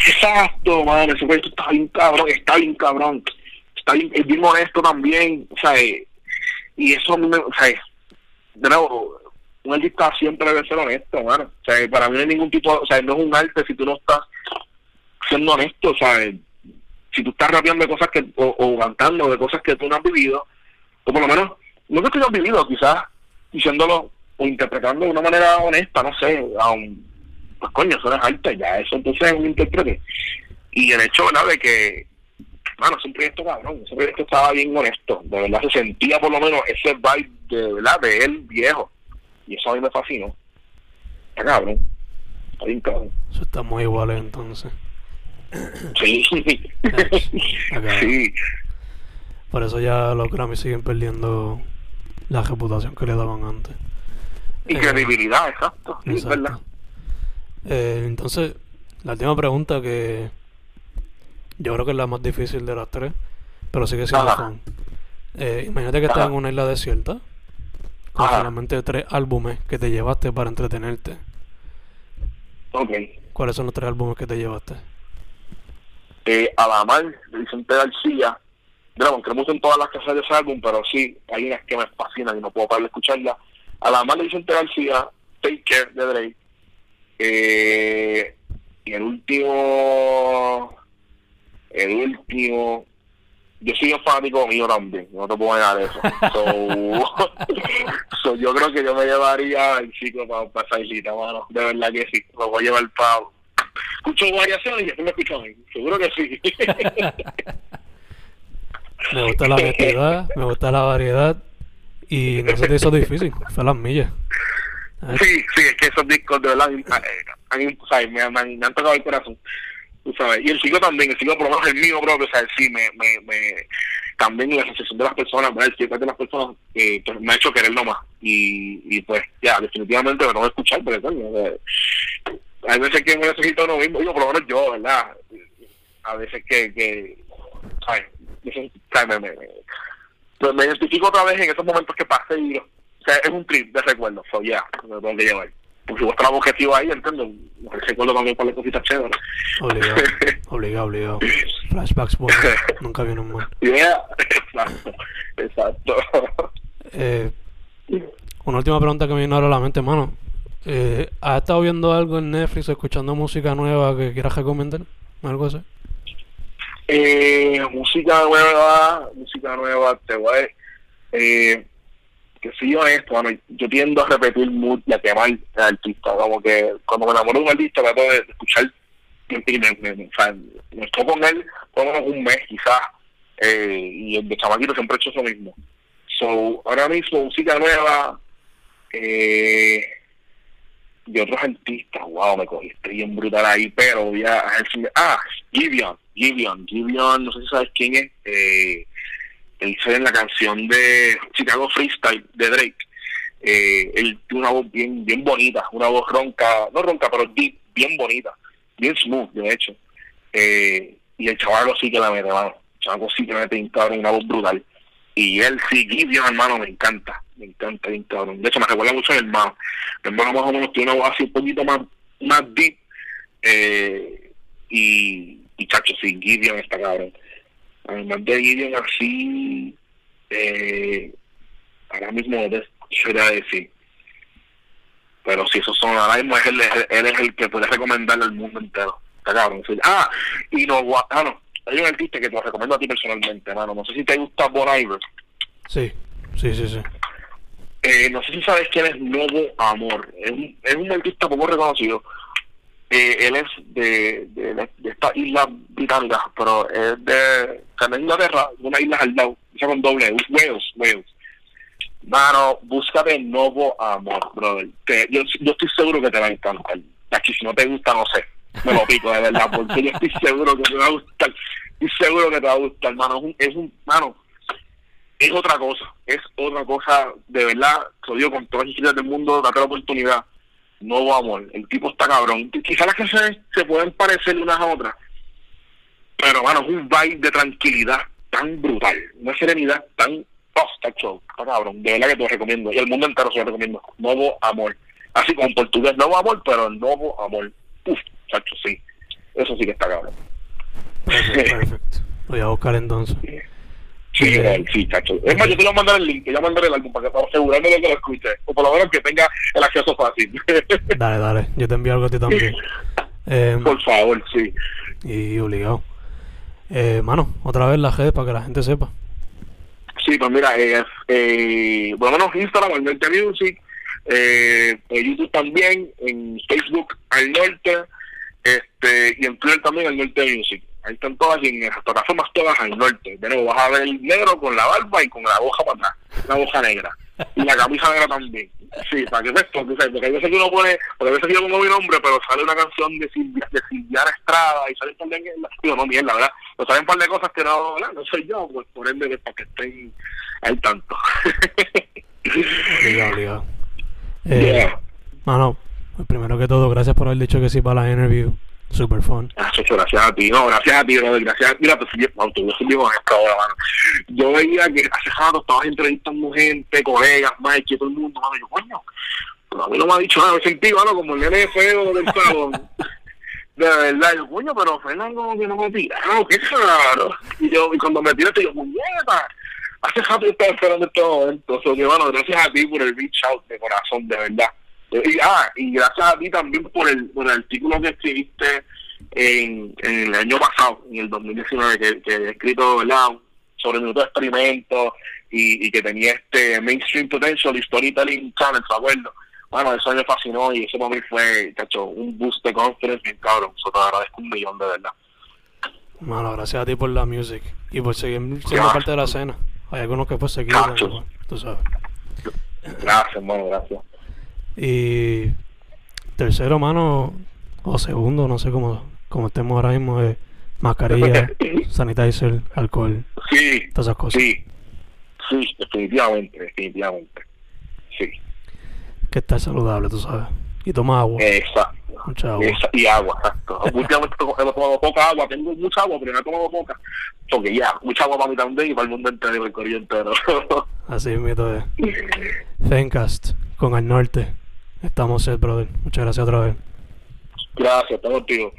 Exacto, mano, ese proyecto está bien cabrón, está bien cabrón. Está bien, es bien honesto también, o sea, eh, y eso a mí me, o sea, de nuevo, un artista siempre debe ser honesto, mano. O sea, para mí no hay ningún tipo, o sea, no es un arte si tú no estás siendo honesto, o sea, si tú estás rapeando de cosas que, o, o cantando de cosas que tú no has vivido, o por lo menos, no que tú no has vivido, quizás diciéndolo o interpretando de una manera honesta, no sé, aun, pues coño, eso no es arte, ya eso entonces es un intérprete. Y el hecho, ¿verdad?, de que, bueno, es un proyecto cabrón, ese proyecto estaba bien honesto, de verdad se sentía por lo menos ese vibe de, ¿verdad?, de él viejo, y eso a mí me fascinó. Está cabrón, está bien cabrón. Eso está muy igual entonces. Sí, Acá. sí, Por eso ya los Grammy siguen perdiendo la reputación que le daban antes. y Eh, credibilidad, exacto, sí, es verdad. Eh, entonces, la última pregunta que yo creo que es la más difícil de las tres, pero sigue siendo Ajá. fun. Eh, imagínate que estás Ajá. en una isla desierta con Ajá. solamente tres álbumes que te llevaste para entretenerte. Ok. ¿Cuáles son los tres álbumes que te llevaste? Eh, Alamar, de Vicente García. Mira, aunque no me gustan todas las casas de ese álbum, pero sí, hay unas que me fascinan y no puedo parar de escucharlas. Alamar de Vicente García, Take Care de Drake. Eh, y el último, el último, yo soy un fanático mío también, no te puedo negar eso. So, so, yo creo que yo me llevaría el chico para pa esa islita, mano. De verdad que sí, lo voy a llevar para... Escucho variaciones y después me escucho a mí. Seguro que sí. Me gusta la honestidad, me gusta la variedad y no se te hizo difícil, fue las millas. Sí, sí, es que esos discos de verdad mí, ¿sabes? Me, me, han- me han tocado el corazón. Tú sabes. Y el chico también, el chico por lo menos el mío propio, o sea, sí, me, me, me, también la asociación de las personas, ¿verdad? el feedback de las personas eh, pues, me ha hecho quererlo más. Y, y pues, ya, definitivamente me voy a escuchar, porque coño, eh, hay veces que me necesito lo mismo, digo, por lo menos yo, ¿verdad? A veces que, que ¿sabes? Me, me, me, pues me identifico otra vez en esos momentos que pasé y o sea, es un trip de recuerdos, so ya, me lo tengo que llevar. Por supuesto, el objetivo ahí, entiendo, me recuerdo también para las cositas chéveres. Obligado, obligado, obligado. Flashbacks buenos, nunca vienen mal. Yeah, exacto, exacto. Eh, una última pregunta que me vino ahora a la mente, mano. Eh, ¿Has estado viendo algo en Netflix escuchando música nueva que quieras recomendar? ¿Algo así? Eh, música nueva, música nueva, te voy a... Eh, que si yo esto, bueno, yo tiendo a repetir mucho y a quemar al artista, como que cuando me enamoro de un artista trato de escuchar y me, me, o sea, me estoy con él por un mes quizás, eh, y el de chamaquito siempre he hecho eso mismo. So, ahora mismo música nueva, eh, de otros artistas, wow, me cogiste bien brutal ahí, pero voy a, a ver si me- ah, Gideon, Gideon, Gideon, no sé si sabes quién es, eh, sale en la canción de Chicago Freestyle de Drake, eh, él tiene una voz bien, bien bonita, una voz ronca, no ronca, pero deep, bien bonita, bien smooth, de hecho, eh, y el chaval sí que la mete, mano, el chaval sí que la mete bien cabrón, una voz brutal, y él sí, Gideon, hermano, me encanta, me encanta bien cabrón, de hecho me recuerda mucho a mi hermano, mi hermano más o menos tiene una voz así un poquito más, más deep, eh, y, y chacho, sí, Gideon está cabrón. Además de Gideon así, eh, ahora mismo no te quisiera decir. Pero si esos son, ahora mismo es él, él es el que puede recomendarle al mundo entero. Está cabrón. Ah, y no, ah, no, hay un artista que te lo recomiendo a ti personalmente, hermano. No sé si te gusta Bon Iver. Sí, sí, sí, sí. Eh, no sé si sabes quién es Novo Amor. Es un, es un artista poco reconocido. Eh, él es de, de, de esta isla británica, pero es de, de Inglaterra, una isla al lado, esa con doble, es Wales, Wales. Mano, búscate Novo Amor, brother. Yo, yo estoy seguro que te va a encantar. Aquí, si no te gusta, no sé. Me lo pico, de verdad, porque yo estoy seguro que te va a gustar. Estoy seguro que te va a gustar, mano. Es un, es un mano, es otra cosa, es otra cosa, de verdad, te lo con todas las historias del mundo, date la oportunidad, nuevo amor, el tipo está cabrón, quizás las canciones se pueden parecer unas a otras, pero mano, es un vibe de tranquilidad tan brutal, una serenidad tan, oh, está show, está cabrón, de verdad que te lo recomiendo, y el mundo entero se lo recomiendo, nuevo amor, así como en portugués, nuevo amor, pero nuevo amor, uff, chacho, sí, eso sí que está cabrón. Perfecto, voy a buscar entonces. Sí, Sí. chacho. Es más, yo te voy a mandar el link, te voy a mandar el álbum para que para asegurarme de que lo escuche. O por lo menos que tenga el acceso fácil. Dale, dale. Yo te envío algo a ti también. Eh, por favor, sí. y obligado. Eh, mano, otra vez las redes para que la gente sepa. Sí, pues mira, eh, eh, por lo menos Instagram, al Norte Music, eh, YouTube también, en Facebook, al Norte, este, y en Twitter también, al Norte Music. Ahí están todas y en las plataformas todas al norte. De nuevo, vas a ver el negro con la barba y con la hoja para atrás, la hoja negra. Y la camisa negra también. Sí, para que veas, porque, hay veces que uno pone, porque a veces yo pongo mi nombre, pero sale una canción de Silvia, de Silviana Estrada y sale un par de mierda. Digo, no, mierda, ¿verdad? Pero salen un par de cosas que no, ¿verdad? no soy yo, pues por ende, que para que estén al tanto. Obligado, obligado. Eh, Yeah. Mano, primero que todo, gracias por haber dicho que sí para la interview. Super fun. Ah, gracias a ti, no, gracias a ti, brother, gracias a ti. Mira, pues yo, yo soy bien honesto ahora, mano. Yo veía que hace rato estabas entrevistando gente, colegas, Mike, y todo el mundo, mano, yo, coño, pero a mí no me ha dicho nada, me sentí, mano, como el nene feo del salón. De verdad, yo, coño, pero Fernando que no me tira, no, qué raro. Y yo, y cuando me tiraste, yo, puñeta, hace rato yo estaba esperando este momento. O sea, que, bueno, gracias a ti por el reach out de corazón, de verdad. Y, ah, y gracias a ti también por el, por el artículo que escribiste en, en el año pasado, en el 2019, que, que he escrito, ¿verdad? Sobre minuto de experimento y, y que tenía este mainstream potential y storytelling challenge, ¿te acuerdo? Bueno, eso me fascinó y eso para mí fue, cacho, un boost de confidence bien cabrón. Eso te agradezco un millón, de verdad. Mano, gracias a ti por la music y por seguir siendo parte de la escena. Hay algunos que pues seguir, tú sabes. Gracias, hermano, gracias. Y tercero, mano, o segundo, no sé cómo, cómo estemos ahora mismo, es mascarilla, sanitizer, alcohol, Sí, todas esas cosas. sí, sí, definitivamente, definitivamente. Sí, Que estar saludable, tú sabes. Y toma agua, exacto. mucha agua. Esa- y agua, exacto. Últimamente he tomado poca agua, tengo mucha agua, pero no he tomado poca. Porque ya, mucha agua para mí también y para el mundo entero el corillo entero. Así es. Fencast, con el norte. Estamos set, brother. Muchas gracias otra vez. Gracias, estamos contigo.